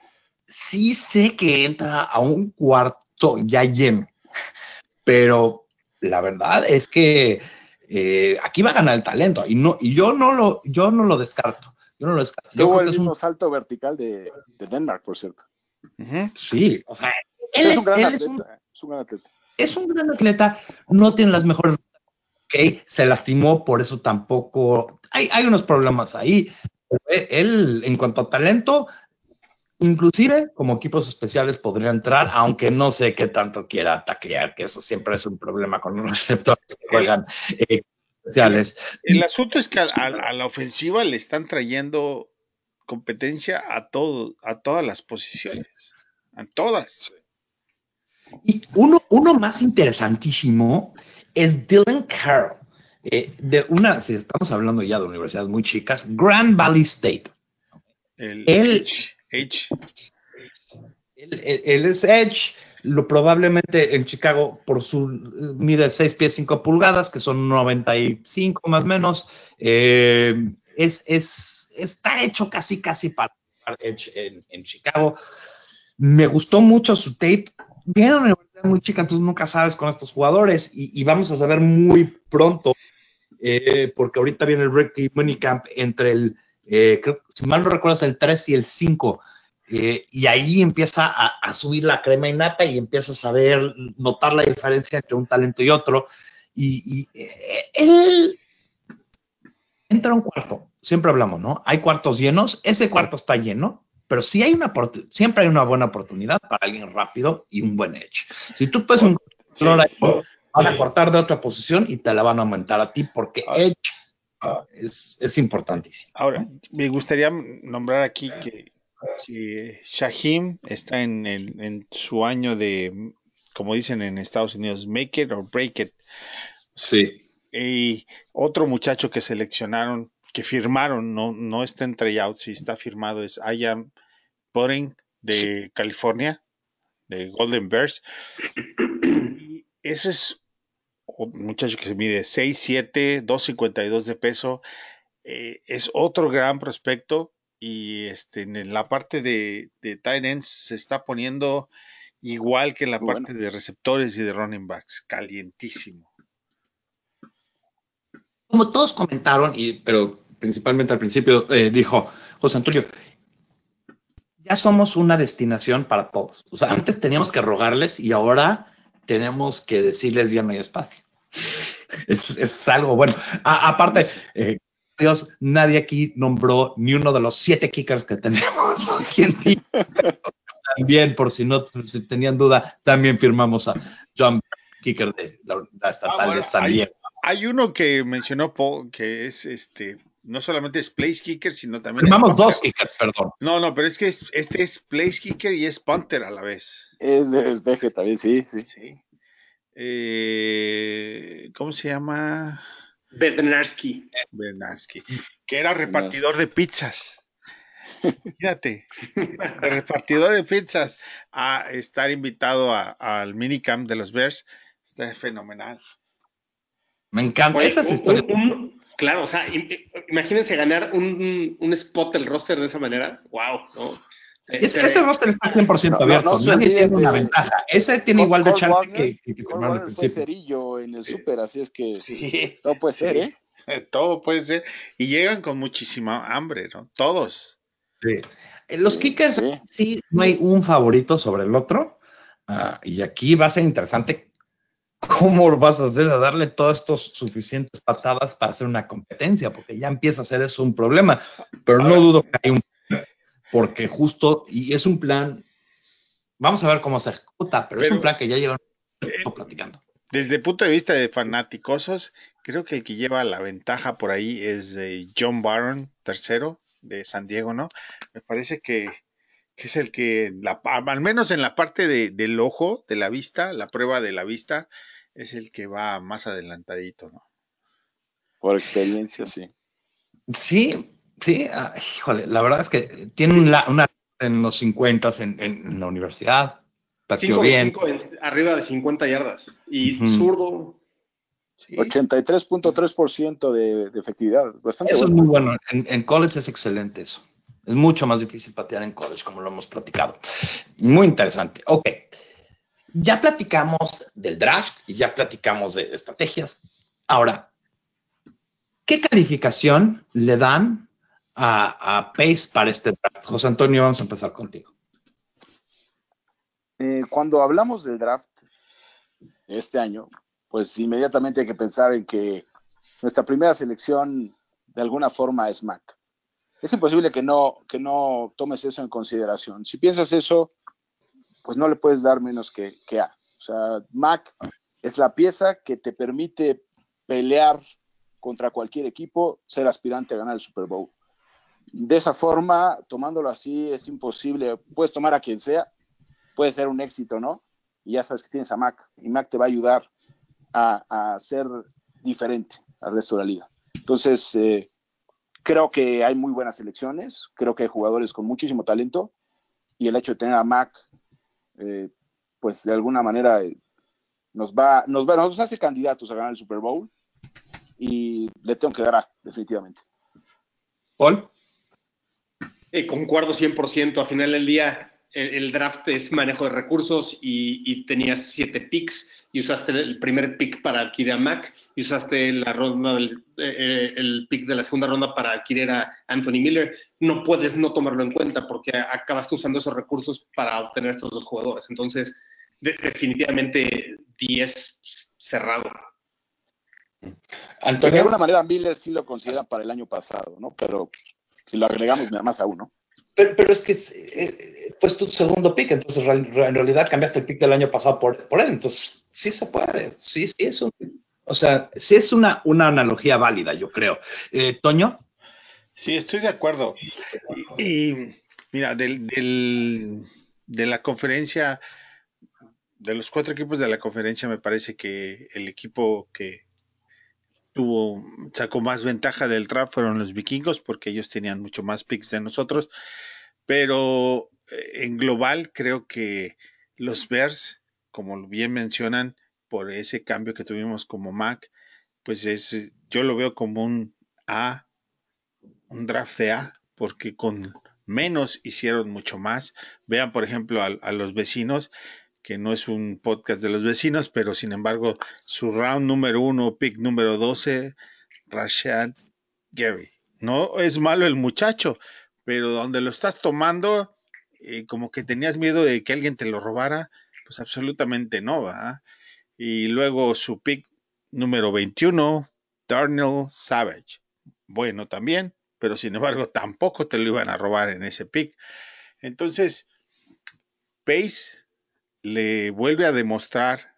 sí sé que entra a un cuarto ya lleno, pero la verdad es que aquí va a ganar el talento y, no, y yo, no lo, yo no lo descarto. Yo no lo descarto. Tuvo el mismo salto vertical de, de, Denmark, por cierto. Sí, o sea, él es, un gran atleta, es, un, gran atleta. Es un gran atleta, no tiene las mejores. Ok, se lastimó, por eso tampoco. Hay, hay unos problemas ahí. Él, en cuanto a talento, inclusive como equipos especiales podría entrar, aunque no sé qué tanto quiera taclear, que eso siempre es un problema con los receptores que juegan eh, el asunto es que a, la ofensiva le están trayendo competencia a todo, a todas las posiciones, a todas. Y uno, uno más interesantísimo es Dylan Carroll, eh, de una, si estamos hablando ya de universidades muy chicas, Grand Valley State. El Edge. Edge. él es Edge lo probablemente en Chicago por su mide 6 pies 5 pulgadas, que son 95 más o menos, eh, es, es, está hecho casi, casi para en, en, Chicago. Me gustó mucho su tape. Viene una universidad muy chica, entonces nunca sabes con estos jugadores y, vamos a saber muy pronto, eh, porque ahorita viene el Ricky Camp entre el, eh, si mal no recuerdas, el 3 y el 5 eh, y ahí empieza a, subir la crema innata y empieza a saber notar la diferencia entre un talento y otro. Y, eh, él entra a un cuarto, siempre hablamos, ¿no? Hay cuartos llenos, ese cuarto está lleno, pero sí hay una siempre hay una buena oportunidad para alguien rápido y un buen edge. Si tú puedes un van a cortar de otra posición y te la van a aumentar a ti porque ah. edge es, es importantísimo. Ahora, me gustaría nombrar aquí que Shahim está en, su año de, como dicen en Estados Unidos, make it or break it. Sí. Y otro muchacho que seleccionaron, que firmaron, no, no está en tryouts y está firmado, es Ian Pudding de California, de Golden Bears. Y ese es un muchacho que se mide 6'7, 2'52 de peso. Eh, es otro gran prospecto y este, en la parte de, de tight ends se está poniendo igual que en la parte de receptores y de running backs, calientísimo. Como todos comentaron, y, pero principalmente al principio eh, dijo José Antonio, ya somos una destinación para todos. O sea, antes teníamos que rogarles y ahora tenemos que decirles ya no hay espacio. Es, algo bueno. aparte, eh, Dios, nadie aquí nombró ni uno de los siete kickers que tenemos también, por si no si tenían duda, también firmamos a John Kicker de la, la estatal Ah, bueno, de San hay- Diego. Hay uno que mencionó Paul, que es este, no solamente es place kicker, sino también. es Firmamos dos kickers, perdón. No, no, pero es que es- este es place kicker y es punter a la vez. Es de Esbeje también, sí, sí. Sí. Eh, ¿Cómo se llama? Bednarski. Bernansky, que era repartidor de pizzas. Fíjate, el repartidor de pizzas a estar invitado al minicamp de los Bears está fenomenal. Me encanta Oye, esas un- historias. un- claro, o sea, im- imagínense ganar un, un spot del roster de esa manera. Wow, ¿no? Es- Eh, ese roster está 100% No, no, abierto. no Nadie tiene una de- ventaja. Ese tiene igual de chance que, que, que al Warner fue principio. cerillo en el súper, así es que Sí, todo puede ser, ¿eh? todo puede ser. Y llegan con muchísima hambre, ¿no? Todos. Sí. Eh, Los Sí, kickers, sí. sí, no hay un favorito sobre el otro. Ah, y aquí va a ser interesante cómo vas a hacer a darle todas estas suficientes patadas para hacer una competencia, porque ya empieza a ser eso un problema. Pero no dudo que hay un porque justo, y es un plan, vamos a ver cómo se ejecuta, pero, es un plan que ya llevan tiempo platicando. Desde el punto de vista de fanáticosos, creo que el que lleva la ventaja por ahí es eh, John Barron, tercero de San Diego, ¿no? Me parece que, que es el que, la, al menos en la parte de- del ojo, de la vista, la prueba de la vista, es el que va más adelantadito, ¿no? Por experiencia, sí. Sí, sí, ah, híjole, la verdad es que tiene una, una en los 50 en, en la universidad, cinco de bien. cinco en- arriba de 50 yardas. Y Ujú. zurdo. Sí. 83.3% de, de efectividad. Bastante Eso es muy bueno. En, en college es excelente eso. Es mucho más difícil patear en college, como lo hemos platicado. Muy interesante. Ok. Ya platicamos del draft y ya platicamos de estrategias. Ahora, ¿qué calificación le dan a, a Pace para este draft? José Antonio, vamos a empezar contigo. Eh, cuando hablamos del draft este año, pues inmediatamente hay que pensar en que nuestra primera selección de alguna forma es Mac. Es imposible que no, que no tomes eso en consideración. Si piensas eso, pues no le puedes dar menos que, que A. O sea, Mac es la pieza que te permite pelear contra cualquier equipo, ser aspirante a ganar el Super Bowl. De esa forma, tomándolo así, es imposible. Puedes tomar a quien sea, puede ser un éxito, ¿no? Y ya sabes que tienes a Mac, y Mac te va a ayudar a, a ser diferente al resto de la liga. Entonces, eh, creo que hay muy buenas selecciones, creo que hay jugadores con muchísimo talento, y el hecho de tener a Mac, eh, pues de alguna manera eh, nos va, nos va, nos hace candidatos a ganar el Super Bowl, y le tengo que dar a, definitivamente. Paul. Eh, concuerdo 100%. A final del día, el, el draft es manejo de recursos y, y tenías siete picks y usaste el primer pick para adquirir a Mac y usaste la ronda del, eh, el pick de la segunda ronda para adquirir a Anthony Miller. No puedes no tomarlo en cuenta porque acabaste usando esos recursos para obtener estos dos jugadores. Entonces, de, definitivamente 10 cerrado. Antonio. De alguna manera, Miller sí lo considera para el año pasado, ¿no? Pero si lo agregamos nada más a uno. Pero, pero es que eh, fue tu segundo pick, entonces en realidad cambiaste el pick del año pasado por, por él, entonces sí se puede, sí, sí es un, o sea, sí es una, una analogía válida, yo creo. Eh, Toño. Sí, estoy de acuerdo. Y, y mira, del, del, de la conferencia, de los cuatro equipos de la conferencia, me parece que el equipo que tuvo, sacó más ventaja del draft fueron los vikingos, porque ellos tenían mucho más picks de nosotros. Pero en global, creo que los Bears, como bien mencionan, por ese cambio que tuvimos como Mac, pues es, yo lo veo como un A, un draft de A, porque con menos hicieron mucho más. Vean, por ejemplo, a, a los vecinos, que no es un podcast de los vecinos, pero sin embargo, su round número uno, pick número 12, Rashad Gary. No es malo el muchacho, pero donde lo estás tomando, eh, como que tenías miedo de que alguien te lo robara, pues absolutamente no, ¿verdad? Y luego su pick número 21, Darnell Savage. Bueno, también, pero sin embargo tampoco te lo iban a robar en ese pick. Entonces, Pace le vuelve a demostrar,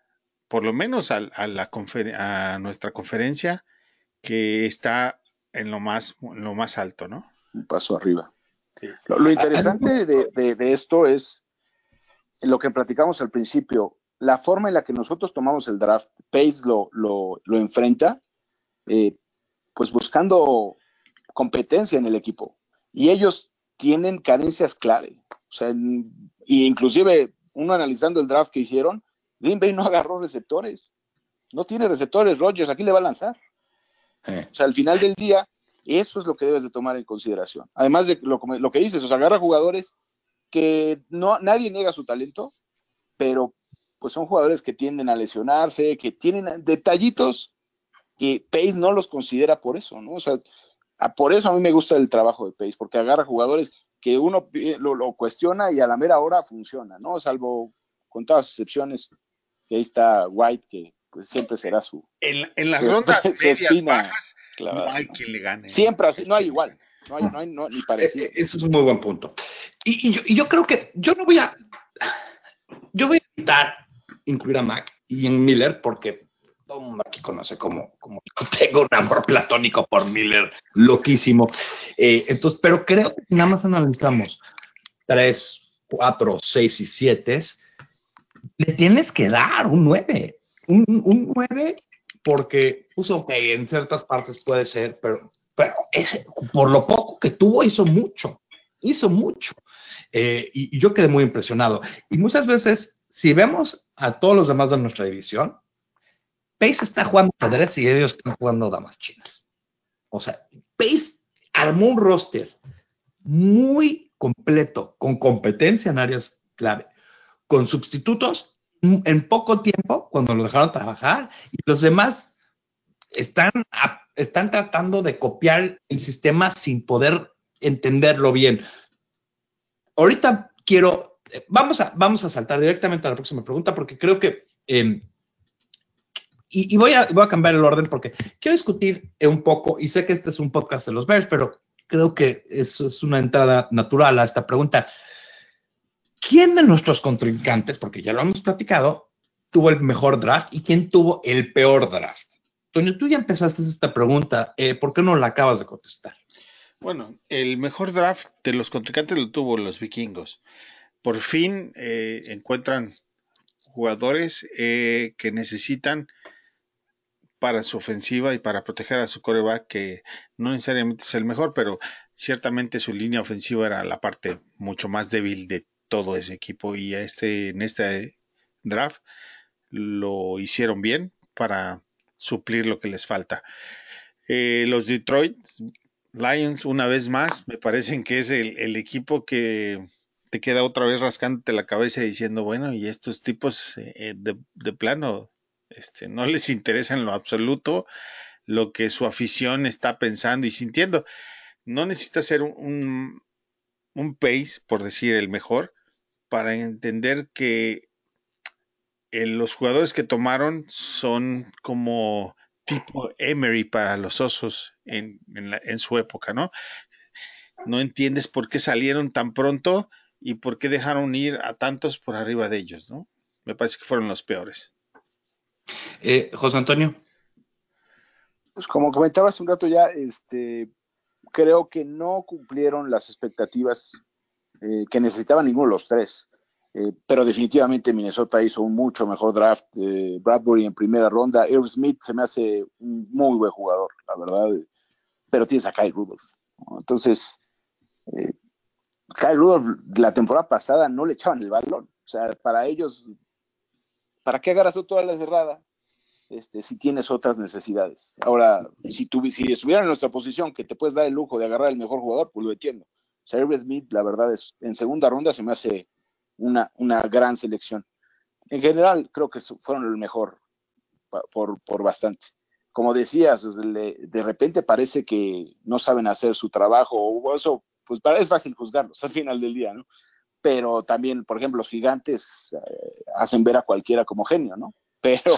por lo menos a, la a nuestra conferencia, que está en lo más, en lo más alto, ¿no? Un paso arriba. Lo, interesante de, esto es lo que platicamos al principio, la forma en la que nosotros tomamos el draft, Pace lo, lo, enfrenta, eh, pues buscando competencia en el equipo. Y ellos tienen carencias clave. O sea, y inclusive uno analizando el draft que hicieron, Green Bay no agarró receptores. No tiene receptores, Rogers, aquí le va a lanzar. Eh. O sea, al final del día, eso es lo que debes de tomar en consideración. Además de lo, lo que dices, o sea, agarra jugadores que no, nadie niega su talento, pero pues son jugadores que tienden a lesionarse, que tienen detallitos que Pace no los considera por eso, ¿no? O sea, por eso a mí me gusta el trabajo de Pace, porque agarra jugadores que uno lo, cuestiona y a la mera hora funciona, ¿no? Salvo con todas las excepciones, que ahí está White, que pues siempre será su. En, en las rondas medias bajas, no hay quien le gane. Siempre así, no hay igual. No hay, no hay no, ni parecido. E, eso es un muy buen punto. Y, yo, y, yo, creo que yo no voy a. Yo voy a evitar incluir a Mac y en Miller porque todo el mundo aquí conoce como, como tengo un amor platónico por Miller, loquísimo. Eh, entonces, pero creo que nada más analizamos tres, cuatro, seis y siete, le tienes que dar un nueve un, un 9 porque puso que en ciertas partes puede ser, pero, pero por lo poco que tuvo hizo mucho, hizo mucho. Eh, y, yo quedé muy impresionado. Y muchas veces, si vemos a todos los demás de nuestra división, Pace está jugando ajedrez y ellos están jugando damas chinas. O sea, Pace armó un roster muy completo, con competencia en áreas clave, con sustitutos en poco tiempo cuando lo dejaron trabajar y los demás están, están tratando de copiar el sistema sin poder entenderlo bien. Ahorita quiero, vamos a, vamos a saltar directamente a la próxima pregunta porque creo que, em, y, voy, a, voy a cambiar el orden porque quiero discutir un poco, y sé que este es un podcast de los Bears, pero creo que eso es una entrada natural a esta pregunta. ¿quién de nuestros contrincantes, porque ya lo hemos platicado, tuvo el mejor draft y quién tuvo el peor draft? Toño, tú ya empezaste esta pregunta, eh, ¿por qué no la acabas de contestar? Bueno, el mejor draft de los contrincantes lo tuvo los vikingos. Por fin eh, encuentran jugadores eh, que necesitan para su ofensiva y para proteger a su coreback, que no necesariamente es el mejor, pero ciertamente su línea ofensiva era la parte mucho más débil de todo ese equipo y este, en este draft lo hicieron bien para suplir lo que les falta. Eh, los Detroit Lions, una vez más, me parecen que es el, equipo que te queda otra vez rascándote la cabeza diciendo, bueno, y estos tipos eh, de, plano, este, no les interesa en lo absoluto lo que su afición está pensando y sintiendo. No necesita ser un, un pace, por decir el mejor, para entender que los jugadores que tomaron son como tipo Emery para los osos en, su época, ¿no? No entiendes por qué salieron tan pronto y por qué dejaron ir a tantos por arriba de ellos, ¿no? Me parece que fueron los peores. Eh, José Antonio. Pues como comentabas un rato ya, este, creo que no cumplieron las expectativas eh, que necesitaba ninguno de los tres. Eh, pero definitivamente Minnesota hizo un mucho mejor draft. Bradbury en primera ronda. Irv Smith se me hace un muy buen jugador, la verdad. Pero tienes a Kyle Rudolph. Entonces, eh, Kyle Rudolph la temporada pasada no le echaban el balón. O sea, para ellos, ¿para qué agarras toda la cerrada? Este, si tienes otras necesidades. Ahora, si, tu, si estuvieran en nuestra posición, que te puedes dar el lujo de agarrar el mejor jugador, pues lo entiendo. Serve Smith, la verdad es, en segunda ronda se me hace una, una gran selección. En general, creo que fueron el mejor por, por bastante. Como decías, de repente parece que no saben hacer su trabajo, o eso, pues es fácil juzgarlos al final del día, ¿no? Pero también, por ejemplo, los gigantes eh, hacen ver a cualquiera como genio, ¿no? Pero,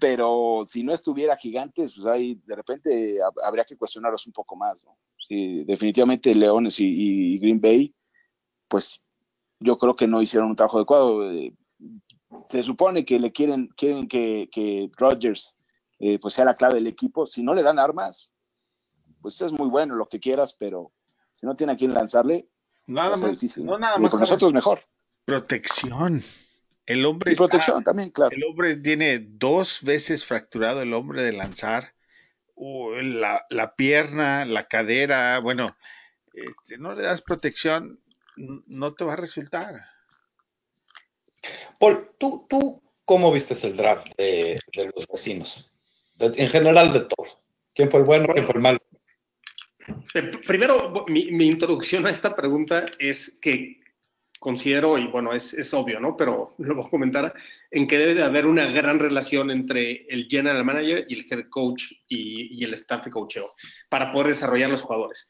pero si no estuviera gigantes, pues ahí de repente habría que cuestionarlos un poco más, ¿no? definitivamente Leones y, Green Bay, pues yo creo que no hicieron un trabajo adecuado. Eh, se supone que le quieren, quieren que, que Rodgers eh, pues sea la clave del equipo. Si no le dan armas, pues es muy bueno lo que quieras, pero si no tiene a quién lanzarle, nada más, difícil. No, nada más. Con nosotros mejor. Protección. El hombre y protección también, claro. El hombre tiene dos veces fracturado el hombre de lanzar. la, la, pierna, la cadera, bueno, este, no le das protección, no te va a resultar. Paul, ¿tú, tú cómo viste el draft de, de los vecinos? en general de todos. ¿Quién fue el bueno, quién fue el malo? Eh, primero, mi, mi, introducción a esta pregunta es que considero, y bueno, es, es, obvio, ¿no? Pero lo voy a comentar, en que debe de haber una gran relación entre el general manager y el head coach y, y el staff de coacheo para poder desarrollar los jugadores.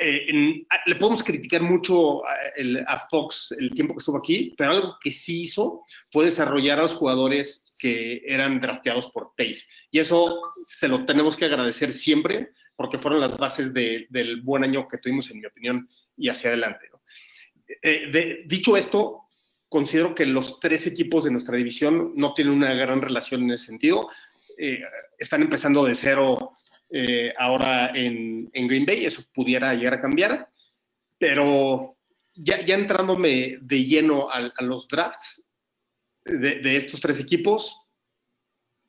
Eh, en, le podemos criticar mucho a, el, a, Fox el tiempo que estuvo aquí, pero algo que sí hizo fue desarrollar a los jugadores que eran drafteados por Pace. Y eso se lo tenemos que agradecer siempre, porque fueron las bases de, del buen año que tuvimos, en mi opinión, y hacia adelante. ¿no? Eh, de, dicho esto, considero que los tres equipos de nuestra división no tienen una gran relación en ese sentido. Eh, están empezando de cero eh, ahora en, en, Green Bay, eso pudiera llegar a cambiar, pero ya, ya entrándome de lleno a, a los drafts de, de, estos tres equipos,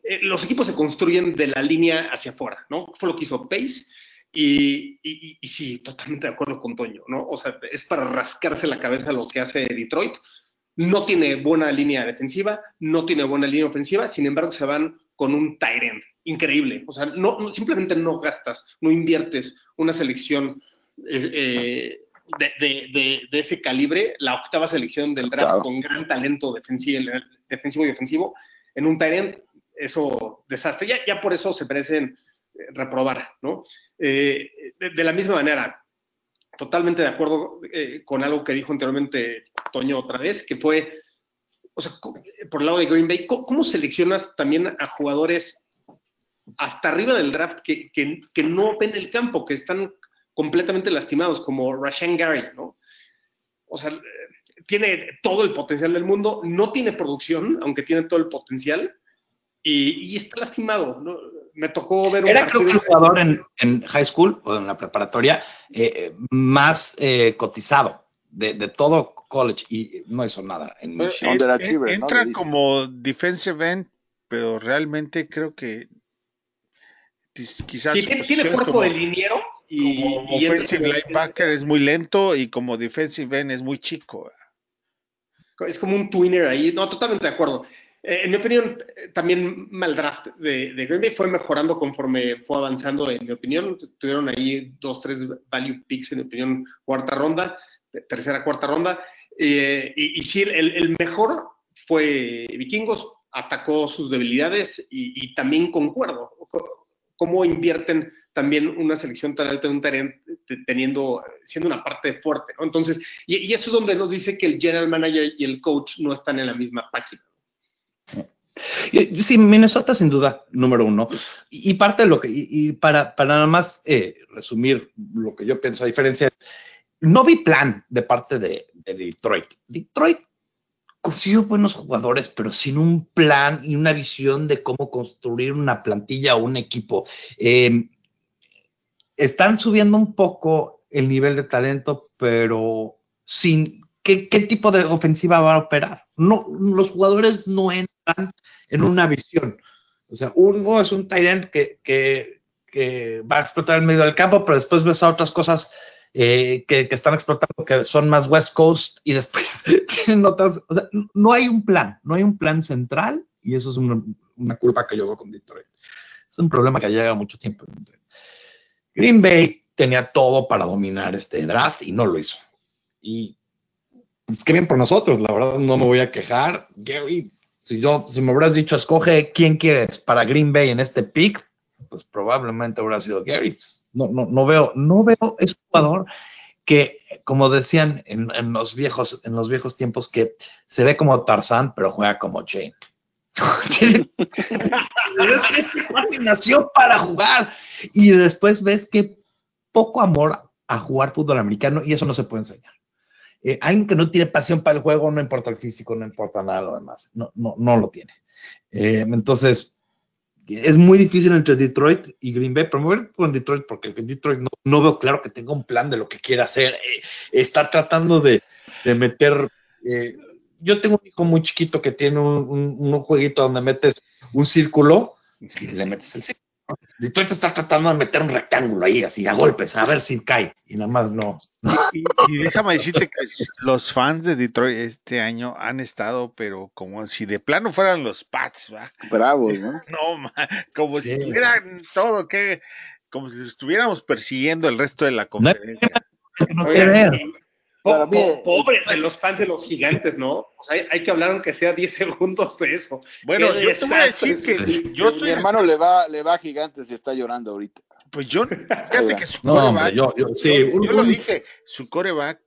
eh, los equipos se construyen de la línea hacia afuera, ¿no? Fue lo que hizo Pace. Y, y, y, sí, totalmente de acuerdo con Toño, ¿no? O sea, es para rascarse la cabeza lo que hace Detroit. No tiene buena línea defensiva, no tiene buena línea ofensiva, sin embargo se van con un Tyrant increíble. O sea, no, simplemente no gastas, no inviertes una selección eh, eh, de, de, de, de, ese calibre, la octava selección del draft claro. con gran talento defensivo, defensivo y ofensivo, en un Tyrant, eso desastre. Ya, ya por eso se merecen reprobar, ¿no? Eh, de, la misma manera, totalmente de acuerdo eh, con algo que dijo anteriormente Toño otra vez, que fue, o sea, por el lado de Green Bay, ¿cómo, cómo seleccionas también a jugadores hasta arriba del draft que, que, que, no ven el campo, que están completamente lastimados, como Rashan Gary, ¿no? O sea, tiene todo el potencial del mundo, no tiene producción, aunque tiene todo el potencial, y, y está lastimado, ¿no? Me tocó ver un Era creo que el jugador en, en, high school o en la preparatoria eh, más eh, cotizado de, de, todo college y no hizo nada. En Pero, en, entra ¿no? como defensive end, pero realmente creo que quizás sí, tiene cuerpo como, de liniero y, como y offensive linebacker es muy lento y como defensive end es muy chico. Es como un twinner ahí, no, totalmente de acuerdo. Eh, en mi opinión, también mal draft de, Green Bay fue mejorando conforme fue avanzando, en mi opinión. Tuvieron ahí dos, tres value picks, en mi opinión, cuarta ronda, tercera, cuarta ronda. Eh, y, y, sí, el, mejor fue Vikingos, atacó sus debilidades y, también concuerdo cómo invierten también una selección tan alta en un teniendo, siendo una parte fuerte, ¿no? Entonces, y, eso es donde nos dice que el general manager y el coach no están en la misma página. Sí, Minnesota sin duda, número uno. Y, parte de lo que, para, para nada más eh, resumir lo que yo pienso, a diferencia, no vi plan de parte de, de Detroit. Detroit consiguió buenos jugadores, pero sin un plan y una visión de cómo construir una plantilla o un equipo. Eh, están subiendo un poco el nivel de talento, pero sin qué, qué, tipo de ofensiva va a operar. No, los jugadores no entran en una visión. O sea, uno es un Tyrant que, que, que, va a explotar el medio del campo, pero después ves a otras cosas eh, que, que, están explotando que son más West Coast y después tienen otras. O sea, no hay un plan, no hay un plan central y eso es una, una que yo veo con Detroit. Es un problema que llega mucho tiempo. Green Bay tenía todo para dominar este draft y no lo hizo. Y es que bien por nosotros, la verdad no me voy a quejar. Gary, si yo, si me hubieras dicho, escoge quién quieres para Green Bay en este pick, pues probablemente hubiera sido Gary. No, no, no veo, no veo, es jugador que, como decían en, en, los viejos, en los viejos tiempos, que se ve como Tarzán, pero juega como Jane. es que este cuate nació para jugar. Y después ves que poco amor a jugar fútbol americano y eso no se puede enseñar. Eh, alguien que no tiene pasión para el juego, no importa el físico, no importa nada lo demás, no, no, no lo tiene. Eh, entonces, es muy difícil entre Detroit y Green Bay, pero me voy con Detroit porque en Detroit no, no, veo claro que tenga un plan de lo que quiere hacer. Eh, está tratando de, de meter... Yo tengo un hijo muy chiquito que tiene un, un, un jueguito donde metes un círculo y le metes el círculo. Detroit está tratando de meter un rectángulo ahí, así a golpes, a ver si cae. Y nada más no. Y, y, déjame decirte que los fans de Detroit este año han estado, pero como si de plano fueran los Pats, ¿va? Bravos, ¿no? No, man, como sí, si tuvieran todo, que como si estuviéramos persiguiendo el resto de la conferencia. No, ver. Po po pobres de los fans de los gigantes, ¿no? O sea, hay, hay, que hablar aunque sea 10 segundos de eso. Bueno, Qué yo te voy a decir que yo estoy... Mi hermano le va, le va a gigantes y está llorando ahorita. Pues yo, fíjate que su no, coreback, hombre, yo, yo, sí, yo, yo lo dije, su coreback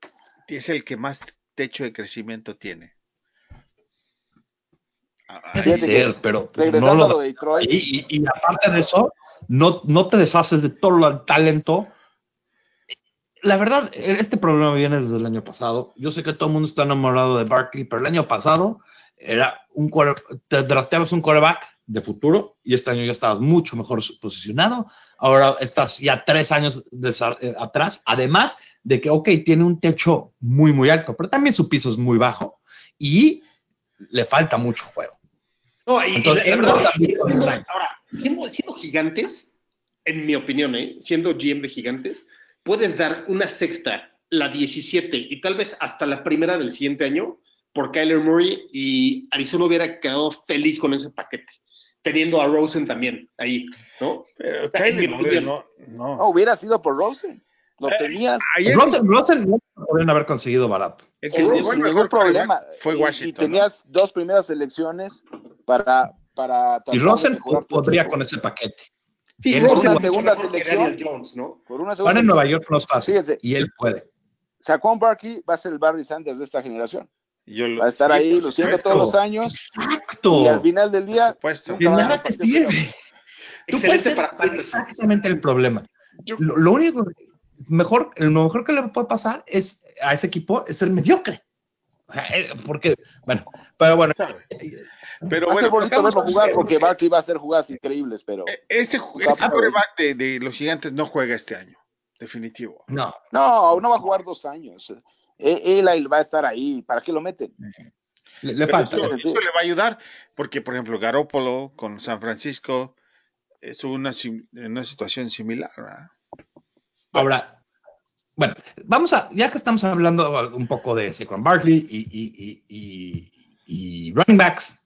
es el que más techo de crecimiento tiene. Puede ser, pero no lo, de Detroit. Y, y, y, aparte de eso, no, no te deshaces de todo el talento la verdad, este problema viene desde el año pasado. Yo sé que todo el mundo está enamorado de Barkley, pero el año pasado era un te drafteabas un quarterback de futuro y este año ya estabas mucho mejor posicionado. Ahora estás ya tres años de, eh, atrás, además de que, ok, tiene un techo muy, muy alto, pero también su piso es muy bajo y le falta mucho juego. No, y, Entonces, y la, la verdad, ahora, siendo, siendo gigantes, en mi opinión, ¿eh? siendo GM de gigantes, puedes dar una sexta, la 17 y tal vez hasta la primera del siguiente año por Kyler Murray y Arizona hubiera quedado feliz con ese paquete, teniendo a Rosen también ahí, ¿no? Pero Kyler Murray no, no. no, hubiera sido por Rosen. Lo tenías. Eh, Rosen, Rosen no podrían haber conseguido barato. Es el, sin ningún problema. Fue Washington. Y, y tenías ¿no? dos primeras selecciones para. para y Rosen podría con ese paquete. Sí, por una segunda selección. Jones, ¿no? Por una segunda Ahora en Nueva York no es fácil. Fíjense, y él puede. Saquon Barkley va a ser el Barry Sanders de esta generación. Lo, va a estar sí, ahí luciendo todos los años. Exacto. Y al final del día. De nada te sirve. Tú puedes ser exactamente el problema. Yo, lo, lo, único, mejor, lo mejor que le puede pasar es a ese equipo es ser mediocre. Eh, porque, bueno, pero bueno. ¿Sabe? Pero va bueno, a ser bonito verlo jugar porque Barkley va a hacer jugadas increíbles, pero. Este, este coreback de, de, los gigantes no juega este año, definitivo. No. No, no va a jugar dos años. Él, él va a estar ahí. ¿Para qué lo meten? Le, le falta. Eso, eso, le va a ayudar, porque, por ejemplo, Garópolo con San Francisco estuvo una, una situación similar. ¿verdad? Ahora, bueno, vamos a, ya que estamos hablando un poco de Saquon Barkley y, y, y, y, running backs,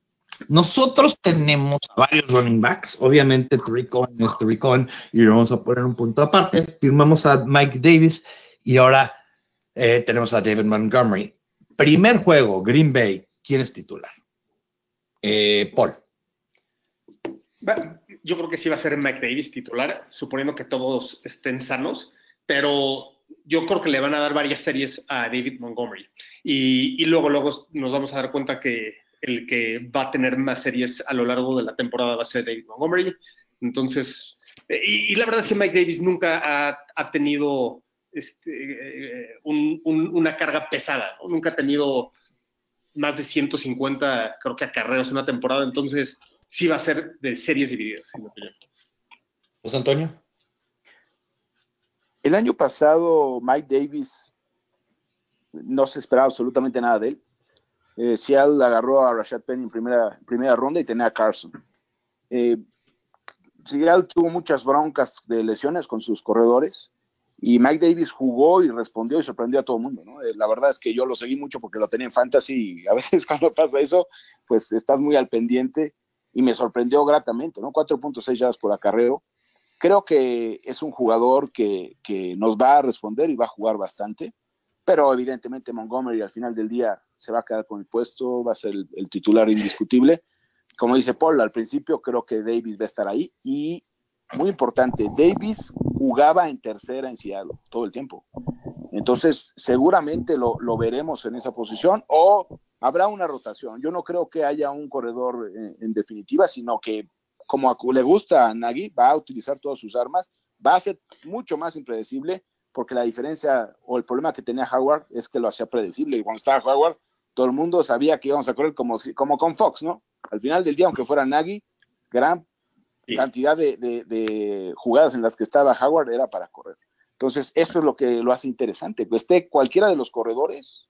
nosotros tenemos varios running backs, obviamente Tariq Cohen es Tariq Cohen y lo vamos a poner un punto aparte. Firmamos a Mike Davis y ahora eh, tenemos a David Montgomery. Primer juego, Green Bay, ¿quién es titular? Eh, Paul. Yo creo que sí va a ser Mike Davis titular, suponiendo que todos estén sanos, pero yo creo que le van a dar varias series a David Montgomery. Y, y luego, luego nos vamos a dar cuenta que el que va a tener más series a lo largo de la temporada va a ser David Montgomery. Entonces, y, y la verdad es que Mike Davis nunca ha, ha tenido este, un, un, una carga pesada, ¿no? nunca ha tenido más de 150, creo que acarreos en una temporada, entonces sí va a ser de series divididas, en mi opinión. José Antonio. El año pasado Mike Davis no se esperaba absolutamente nada de él eh, Seattle agarró a Rashad Penny en primera, primera ronda y tenía a Carson. Eh, Seattle tuvo muchas broncas de lesiones con sus corredores y Mike Davis jugó y respondió y sorprendió a todo el mundo. Eh, la verdad es que yo lo seguí mucho porque lo tenía en fantasy y a veces cuando pasa eso, pues estás muy al pendiente y me sorprendió gratamente, ¿no? 4.6 yardas por acarreo. Creo que es un jugador que, que nos va a responder y va a jugar bastante pero evidentemente Montgomery al final del día se va a quedar con el puesto, va a ser el, el, titular indiscutible. Como dice Paul, al principio creo que Davis va a estar ahí y muy importante, Davis jugaba en tercera en Seattle todo el tiempo. Entonces, seguramente lo, lo veremos en esa posición o habrá una rotación. Yo no creo que haya un corredor en, en definitiva, sino que como le gusta a Nagy, va a utilizar todas sus armas, va a ser mucho más impredecible porque la diferencia o el problema que tenía Howard es que lo hacía predecible. Y cuando estaba Howard, todo el mundo sabía que íbamos a correr como, como con Fox, ¿no? Al final del día, aunque fuera Nagy, gran cantidad de, de, jugadas en las que estaba Howard era para correr. Entonces, eso es lo que lo hace interesante. Que esté cualquiera de los corredores,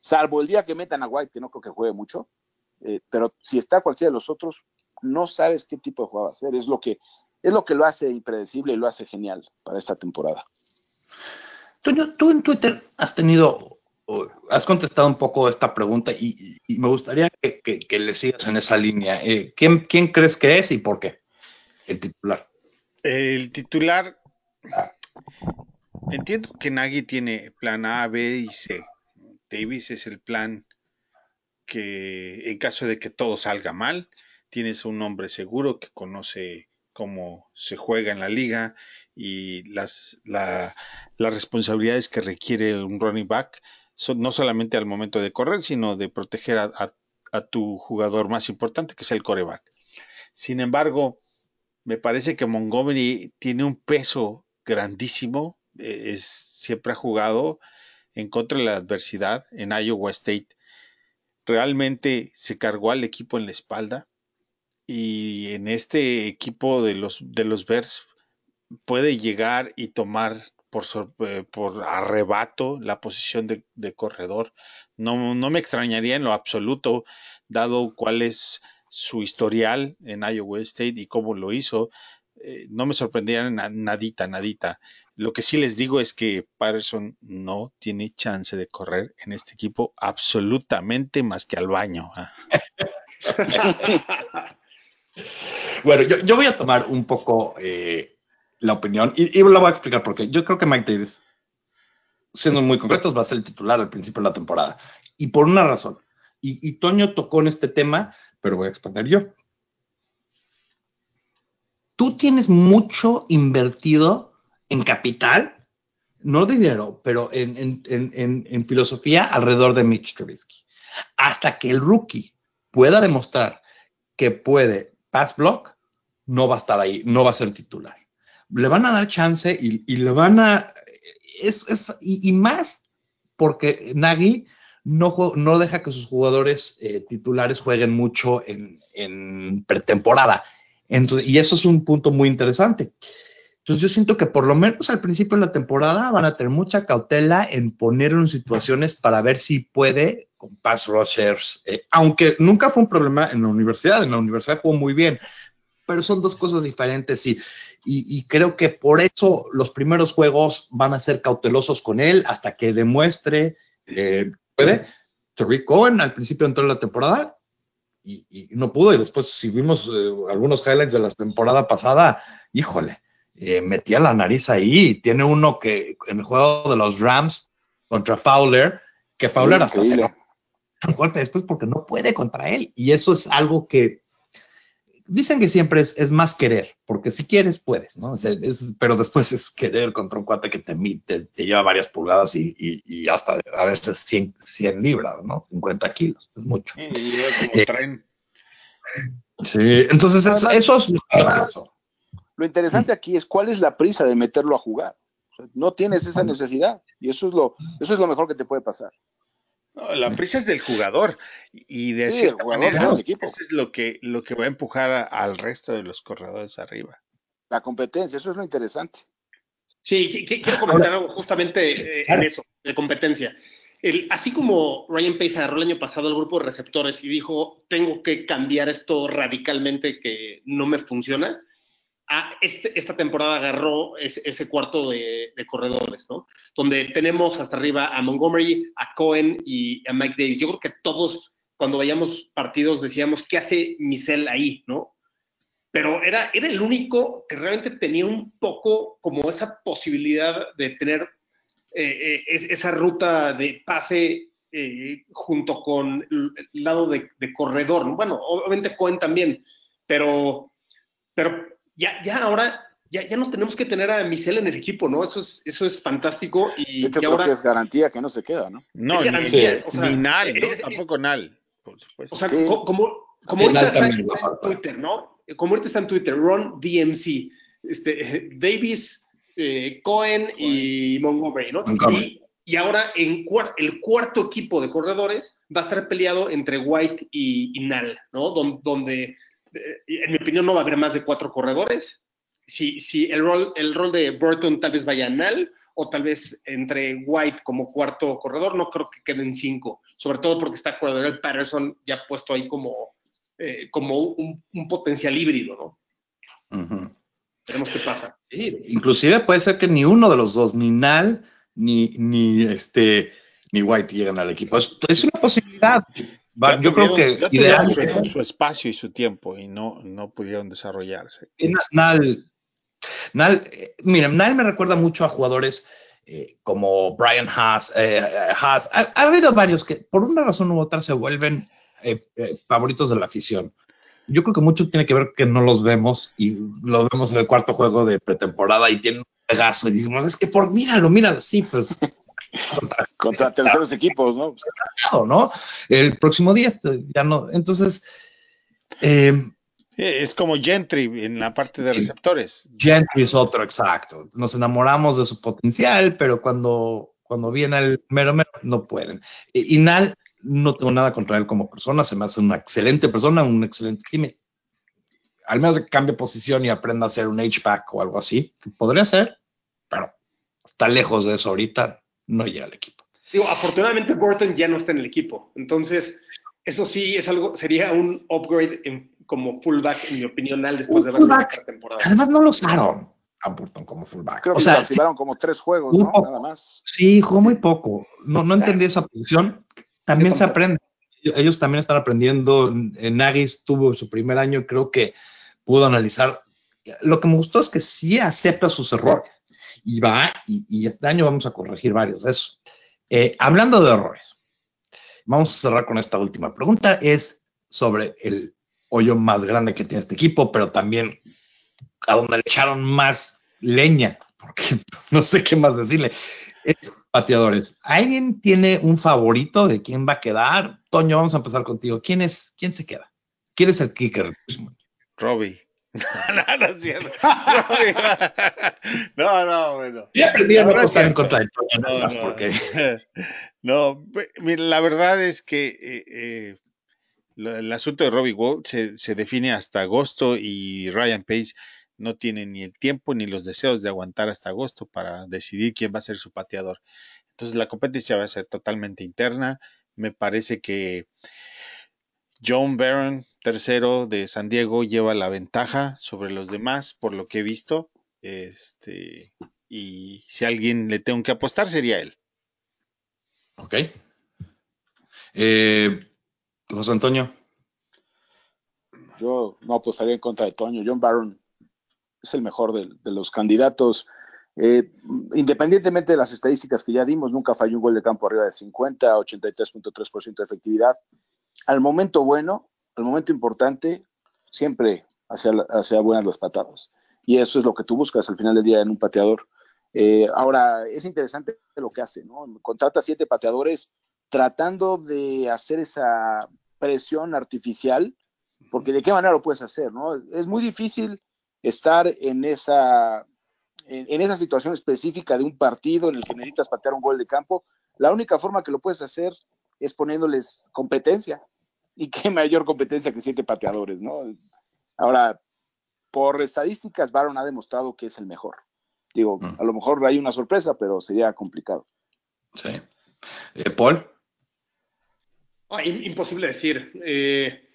salvo el día que metan a White, que no creo que juegue mucho, eh, pero si está cualquiera de los otros, no sabes qué tipo de jugada va a hacer. Es lo que, es lo, que lo hace impredecible y lo hace genial para esta temporada. Toño, tú en Twitter has tenido, has contestado un poco esta pregunta y, me gustaría que, le sigas en esa línea. Eh, ¿quién, ¿Quién crees que es y por qué? El titular. El titular, entiendo que Nagy tiene plan A, B y C. Davis es el plan que en caso de que todo salga mal, tienes un hombre seguro que conoce cómo se juega en la liga y las, las responsabilidades que requiere un running back, no solamente al momento de correr, sino de proteger a, tu jugador más importante, que es el coreback. Sin embargo, me parece que Montgomery tiene un peso grandísimo, e, es, siempre ha jugado en contra de la adversidad en Iowa State. Realmente se cargó al equipo en la espalda y en este equipo de los, de los Bears puede llegar y tomar por, eh, por arrebato la posición de, corredor. No, no, me extrañaría en lo absoluto, dado cuál es su historial en Iowa State y cómo lo hizo. Eh, no me sorprendería nadita, nadita. Lo que sí les digo es que Patterson no tiene chance de correr en este equipo absolutamente más que al baño. ¿ah? bueno, yo, voy a tomar un poco eh, la opinión y, y la voy a explicar porque yo creo que Mike Davis, siendo muy concretos, va a ser el titular al principio de la temporada. Y por una razón. Y, Toño tocó en este tema, pero voy a expandir yo. Tú tienes mucho invertido en capital, no dinero, pero en filosofía alrededor de Mitch Trubisky. Hasta que el rookie pueda demostrar que puede pass block, no va a estar ahí, no va a ser titular le van a dar chance y, le van a... Es, es y, más porque Nagy no, no deja que sus jugadores eh, titulares jueguen mucho en, en pretemporada. Entonces, y eso es un punto muy interesante. Entonces yo siento que por lo menos al principio de la temporada van a tener mucha cautela en ponerlo en situaciones para ver si puede con pass rushers, eh, aunque nunca fue un problema en la universidad, en la universidad jugó muy bien, pero son dos cosas diferentes y, y, creo que por eso los primeros juegos van a ser cautelosos con él hasta que demuestre eh, puede. Tariq Cohen al principio entró en la temporada y, no pudo. Y después, si vimos eh, algunos highlights de la temporada pasada, híjole, eh, metía la nariz ahí. Tiene uno que en el juego de los Rams contra Fowler, que Fowler hasta se un golpe después porque no puede contra él. Y eso es algo que dicen que siempre es, más querer, porque si quieres, puedes, ¿no? pero después es querer contra un cuate que te, te, lleva varias pulgadas y, hasta a veces 100, 100, libras, ¿no? 50 kilos, es mucho. Eh, sí, entonces eso, es lo interesante aquí es cuál es la prisa de meterlo a jugar. no tienes esa necesidad y eso es lo, eso es lo mejor que te puede pasar la prisa es del jugador y de cierta manera eso es lo que, lo que va a empujar al resto de los corredores arriba. La competencia, eso es lo interesante. Sí, quiero comentar algo justamente en eso, de competencia. El, así como Ryan Pace agarró el año pasado el grupo de receptores y dijo, tengo que cambiar esto radicalmente que no me funciona, este, esta temporada agarró ese, cuarto de, corredores, ¿no? Donde tenemos hasta arriba a Montgomery, a Cohen y a Mike Davis. Yo creo que todos, cuando veíamos partidos, decíamos, ¿qué hace Michel ahí, no? Pero era, era el único que realmente tenía un poco como esa posibilidad de tener eh, eh, esa ruta de pase eh, junto con el lado de, corredor. Bueno, obviamente Cohen también, pero, pero ya, ya ahora ya, ya no tenemos que tener a Michelle en el equipo, ¿no? Eso es, eso es fantástico. Y, ahora es garantía que no se queda, ¿no? No, ni, Nal, ¿no? Tampoco Nal, por supuesto. O sea, como, como ahorita está en Twitter, ¿no? Como ahorita está en Twitter, Ron DMC, este, Davis eh, Cohen y Montgomery, ¿no? Montgomery. Y, y ahora en cuar- el cuarto equipo de corredores va a estar peleado entre White y, y Nall, ¿no? Don- donde, en mi opinión, no va a haber más de cuatro corredores. Si, si el, rol, el rol de Burton tal vez vaya a Nall, o tal vez entre White como cuarto corredor, no creo que queden cinco, sobre todo porque está Cordell Patterson ya puesto ahí como, eh, como un, un potencial híbrido, ¿no? Veremos qué pasa. Sí, inclusive puede ser que ni uno de los dos, ni Nal, ni, ni este, ni White lleguen al equipo. Es, es una posibilidad. Va, yo creo que su, su espacio y su tiempo y no, no pudieron desarrollarse. Nal, Nal, eh, miren, Nal me recuerda mucho a jugadores eh, como Brian Haas. eh, eh, Haas. Ha, ha habido varios que por una razón u otra se vuelven eh, eh, favoritos de la afición. Yo creo que mucho tiene que ver que no los vemos y lo vemos en el cuarto juego de pretemporada y tienen un pegazo y decimos, es que por míralo, míralo, sí, pues Contra terceros equipos, ¿no? ¿no? El próximo día este, ya no. Entonces, eh, Es como Gentry en la parte de Sí. receptores. Gentry es otro, exacto. Nos enamoramos de su potencial, pero cuando, cuando viene el mero mero, no pueden. Y, y Nal, no tengo nada contra él como persona, se me hace una excelente persona, un excelente team. Al menos que cambie posición y aprenda a hacer un H-back o algo así, que podría ser, pero está lejos de eso ahorita, no llega al equipo. Digo, afortunadamente Burton ya no está en el equipo, entonces eso sí es algo, sería un upgrade en- como fullback, en mi opinión, al después Un de ver la fullback. temporada. Además, no lo usaron a Burton como fullback. Creo o que sea, sí, activaron como tres juegos, ¿no? poco. Nada más. Sí, jugó muy poco. No, no entendí esa posición. También se aprende. Ellos- también están aprendiendo. En Nagis tuvo su primer año, creo que pudo analizar. Lo que me gustó es que sí acepta sus errores y va, y, este año vamos a corregir varios de eso. Eh, hablando de errores, vamos a cerrar con esta última pregunta. Es sobre el hoyo más grande que tiene este equipo, pero también a donde le echaron más leña, porque no sé qué más decirle. Es pateadores. ¿Alguien tiene un favorito de quién va a quedar? Toño, vamos a empezar contigo. ¿Quién es? ¿Quién se queda? ¿Quién es el kicker? Robbie. no, no es cierto. No, no, bueno. Ya aprendí a No, estar en contra de Toño, No, nada más no. porque No, mira, la verdad es que eh, eh, el asunto de Robbie Gould se, se define hasta agosto y Ryan Pace no tiene ni el tiempo ni los deseos de aguantar hasta agosto para decidir quién va a ser su pateador. Entonces la competencia va a ser totalmente interna. Me parece que John Barron, tercero de San Diego, lleva la ventaja sobre los demás, por lo que he visto. Este, y si a alguien le tengo que apostar, sería él. Ok. Eh, José Antonio. Yo no apostaría en contra de Toño. John Barron es el mejor de, de los candidatos. Eh, independientemente de las estadísticas que ya dimos, nunca falló un gol de campo arriba de 50, 83.3% de efectividad. Al momento bueno, al momento importante, siempre hacia, hacia buenas las patadas. Y eso es lo que tú buscas al final del día en un pateador. Eh, ahora, es interesante lo que hace, ¿no? Contrata siete pateadores tratando de hacer esa presión artificial, porque de qué manera lo puedes hacer, ¿no? Es muy difícil estar en esa, en, en esa situación específica de un partido en el que necesitas patear un gol de campo. La única forma que lo puedes hacer es poniéndoles competencia. Y qué mayor competencia que siete pateadores, ¿no? Ahora, por estadísticas, Baron ha demostrado que es el mejor. Digo, Mm. a lo mejor hay una sorpresa, pero sería complicado. Sí. Eh, Paul. Ah, im- imposible decir. Eh,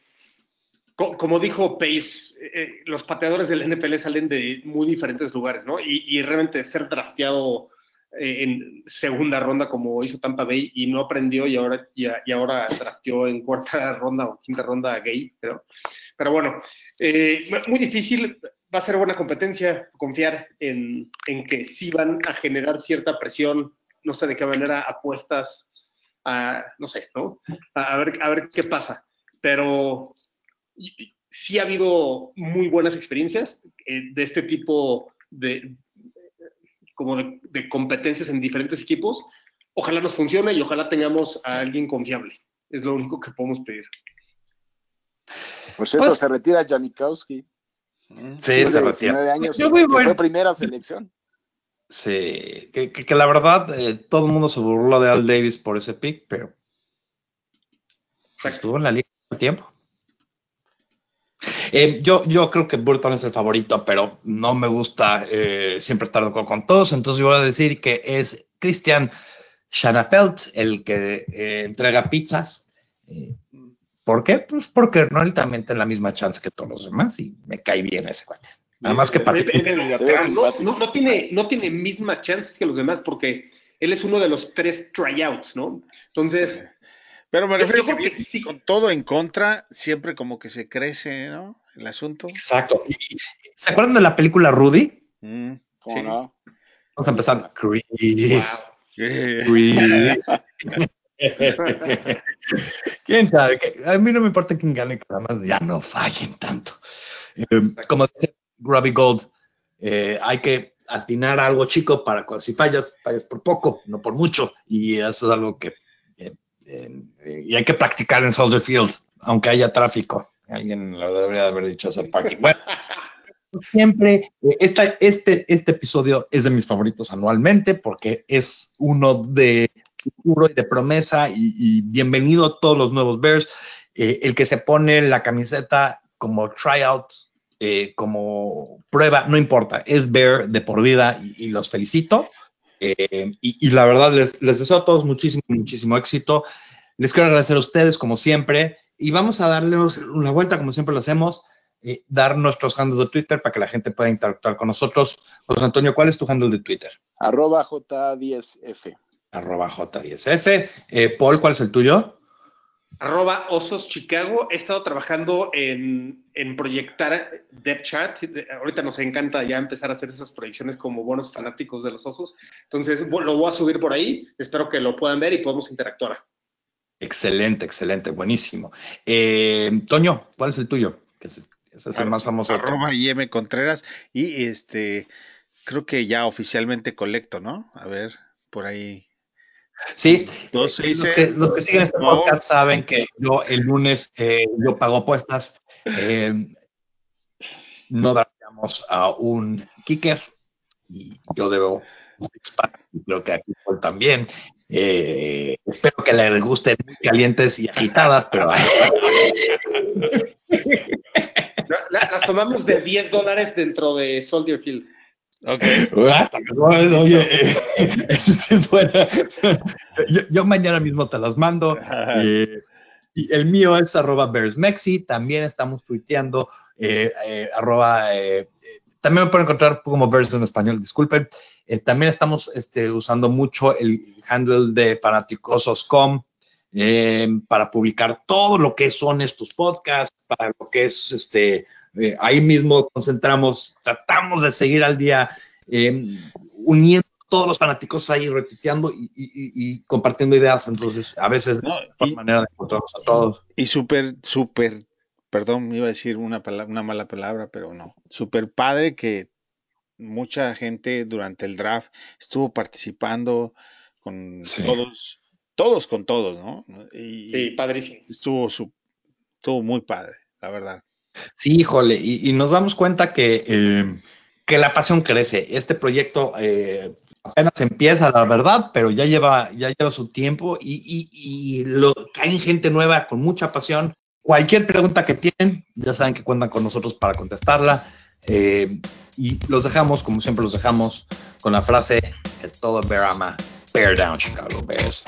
co- como dijo Pace, eh, los pateadores del NFL salen de muy diferentes lugares, ¿no? Y, y realmente ser drafteado eh, en segunda ronda como hizo Tampa Bay y no aprendió y ahora, y, y ahora drafteó en cuarta ronda o quinta ronda a Gay, pero, pero bueno, eh, muy difícil. Va a ser buena competencia confiar en, en que sí van a generar cierta presión, no sé de qué manera, apuestas, a, no sé, ¿no? a, a ver, a ver qué pasa. Pero sí ha habido muy buenas experiencias eh, de este tipo de, como de, de competencias en diferentes equipos. Ojalá nos funcione y ojalá tengamos a alguien confiable. Es lo único que podemos pedir. Por cierto, Pues- se retira Janikowski. Sí, se de retira. 19 años, Yo que bueno. fue primera selección. Sí, que, que, que la verdad eh, todo el mundo se burló de Al Davis por ese pick, pero estuvo en la liga el tiempo. Eh, yo, yo creo que Burton es el favorito, pero no me gusta eh, siempre estar de acuerdo con todos, entonces yo voy a decir que es Christian Schanafeld el que eh, entrega pizzas. Eh, ¿Por qué? Pues porque no él también tiene la misma chance que todos los demás y me cae bien ese cuate. Nada más que para eh, no, no, no tiene, no tiene mismas chances que los demás porque él es uno de los tres tryouts, ¿no? Entonces, Pero me Yo- refiero yo creo que, que viene sí. con todo en contra, siempre como que se crece, ¿no? El asunto. Exacto. ¿Se acuerdan de la película Rudy? Mm, ¿Cómo sí. no? Vamos a empezar. Chris. Chris. ¿Quién sabe? A mí no me importa quién gane, que nada más ya no fallen tanto. Eh, como dice Grubby Gold, eh, hay que atinar algo chico para cuando si fallas, fallas por poco, no por mucho. Y eso es algo que eh, y hay que practicar en Soldier Field, aunque haya tráfico. Alguien lo debería de haber dicho hacer parking. Bueno, siempre, eh, esta, este, este episodio es de mis favoritos anualmente porque es uno de futuro y de promesa y, y bienvenido a todos los nuevos Bears. Eh, el que se pone la camiseta como tryout, eh, como prueba, no importa, es Bear de por vida y, y los felicito. Eh, y, y la verdad les, les deseo a todos muchísimo, muchísimo éxito. Les quiero agradecer a ustedes como siempre y vamos a darles una vuelta como siempre lo hacemos, eh, dar nuestros handles de Twitter para que la gente pueda interactuar con nosotros. José Antonio, ¿cuál es tu handle de Twitter? Arroba J10F. Arroba J10F. Eh, Paul, ¿cuál es el tuyo? Arroba Osos Chicago. He estado trabajando en, en proyectar Depth Chart. Ahorita nos encanta ya empezar a hacer esas proyecciones como buenos fanáticos de los osos. Entonces lo voy a subir por ahí. Espero que lo puedan ver y podamos interactuar. Excelente, excelente, buenísimo. Eh, Toño, ¿cuál es el tuyo? Que ese, ese es el más famoso. arroba IM Contreras y este creo que ya oficialmente colecto, ¿no? A ver, por ahí. Sí, los, que, los que siguen este podcast saben que yo el lunes eh, yo pago apuestas. eh, no daríamos a un kicker y yo debo un creo que aquí también. Eh, espero que les gusten muy calientes y agitadas, pero La- las tomamos de 10 dólares dentro de Soldier Field. Ok. Hasta que no, oye, eh, eso sí es buena. Yo, yo mañana mismo te las mando. Eh, y el mío es arroba bearsmexi. También estamos tuiteando eh, eh, arroba. también me pueden encontrar como Bears en español, disculpen. También estamos este, usando mucho el handle de fanaticosos.com para publicar todo lo que son estos podcasts, para lo que es este. Eh, ahí mismo concentramos, tratamos de seguir al día, eh, uniendo todos los fanáticos ahí, repitiendo y, y- y- y compartiendo ideas. Entonces, a veces No, y, manera de encontrarnos a todos. y súper, súper, perdón, iba a decir una, palabra, una mala palabra, pero no. Súper padre que mucha gente durante el draft estuvo participando con Sí. todos, todos con todos, ¿no? Y, Sí, padrísimo. estuvo, su- estuvo muy padre, la verdad. Sí, híjole, y, nos damos cuenta que, eh, que la pasión crece. Este proyecto eh, apenas empieza, la verdad, pero ya lleva, ya lleva su tiempo y, y, caen gente nueva con mucha pasión. Cualquier pregunta que tienen, ya saben que cuentan con nosotros para contestarla. Eh, y los dejamos, como siempre los dejamos, con la frase todo Bear ama, Bear Down Chicago Bears.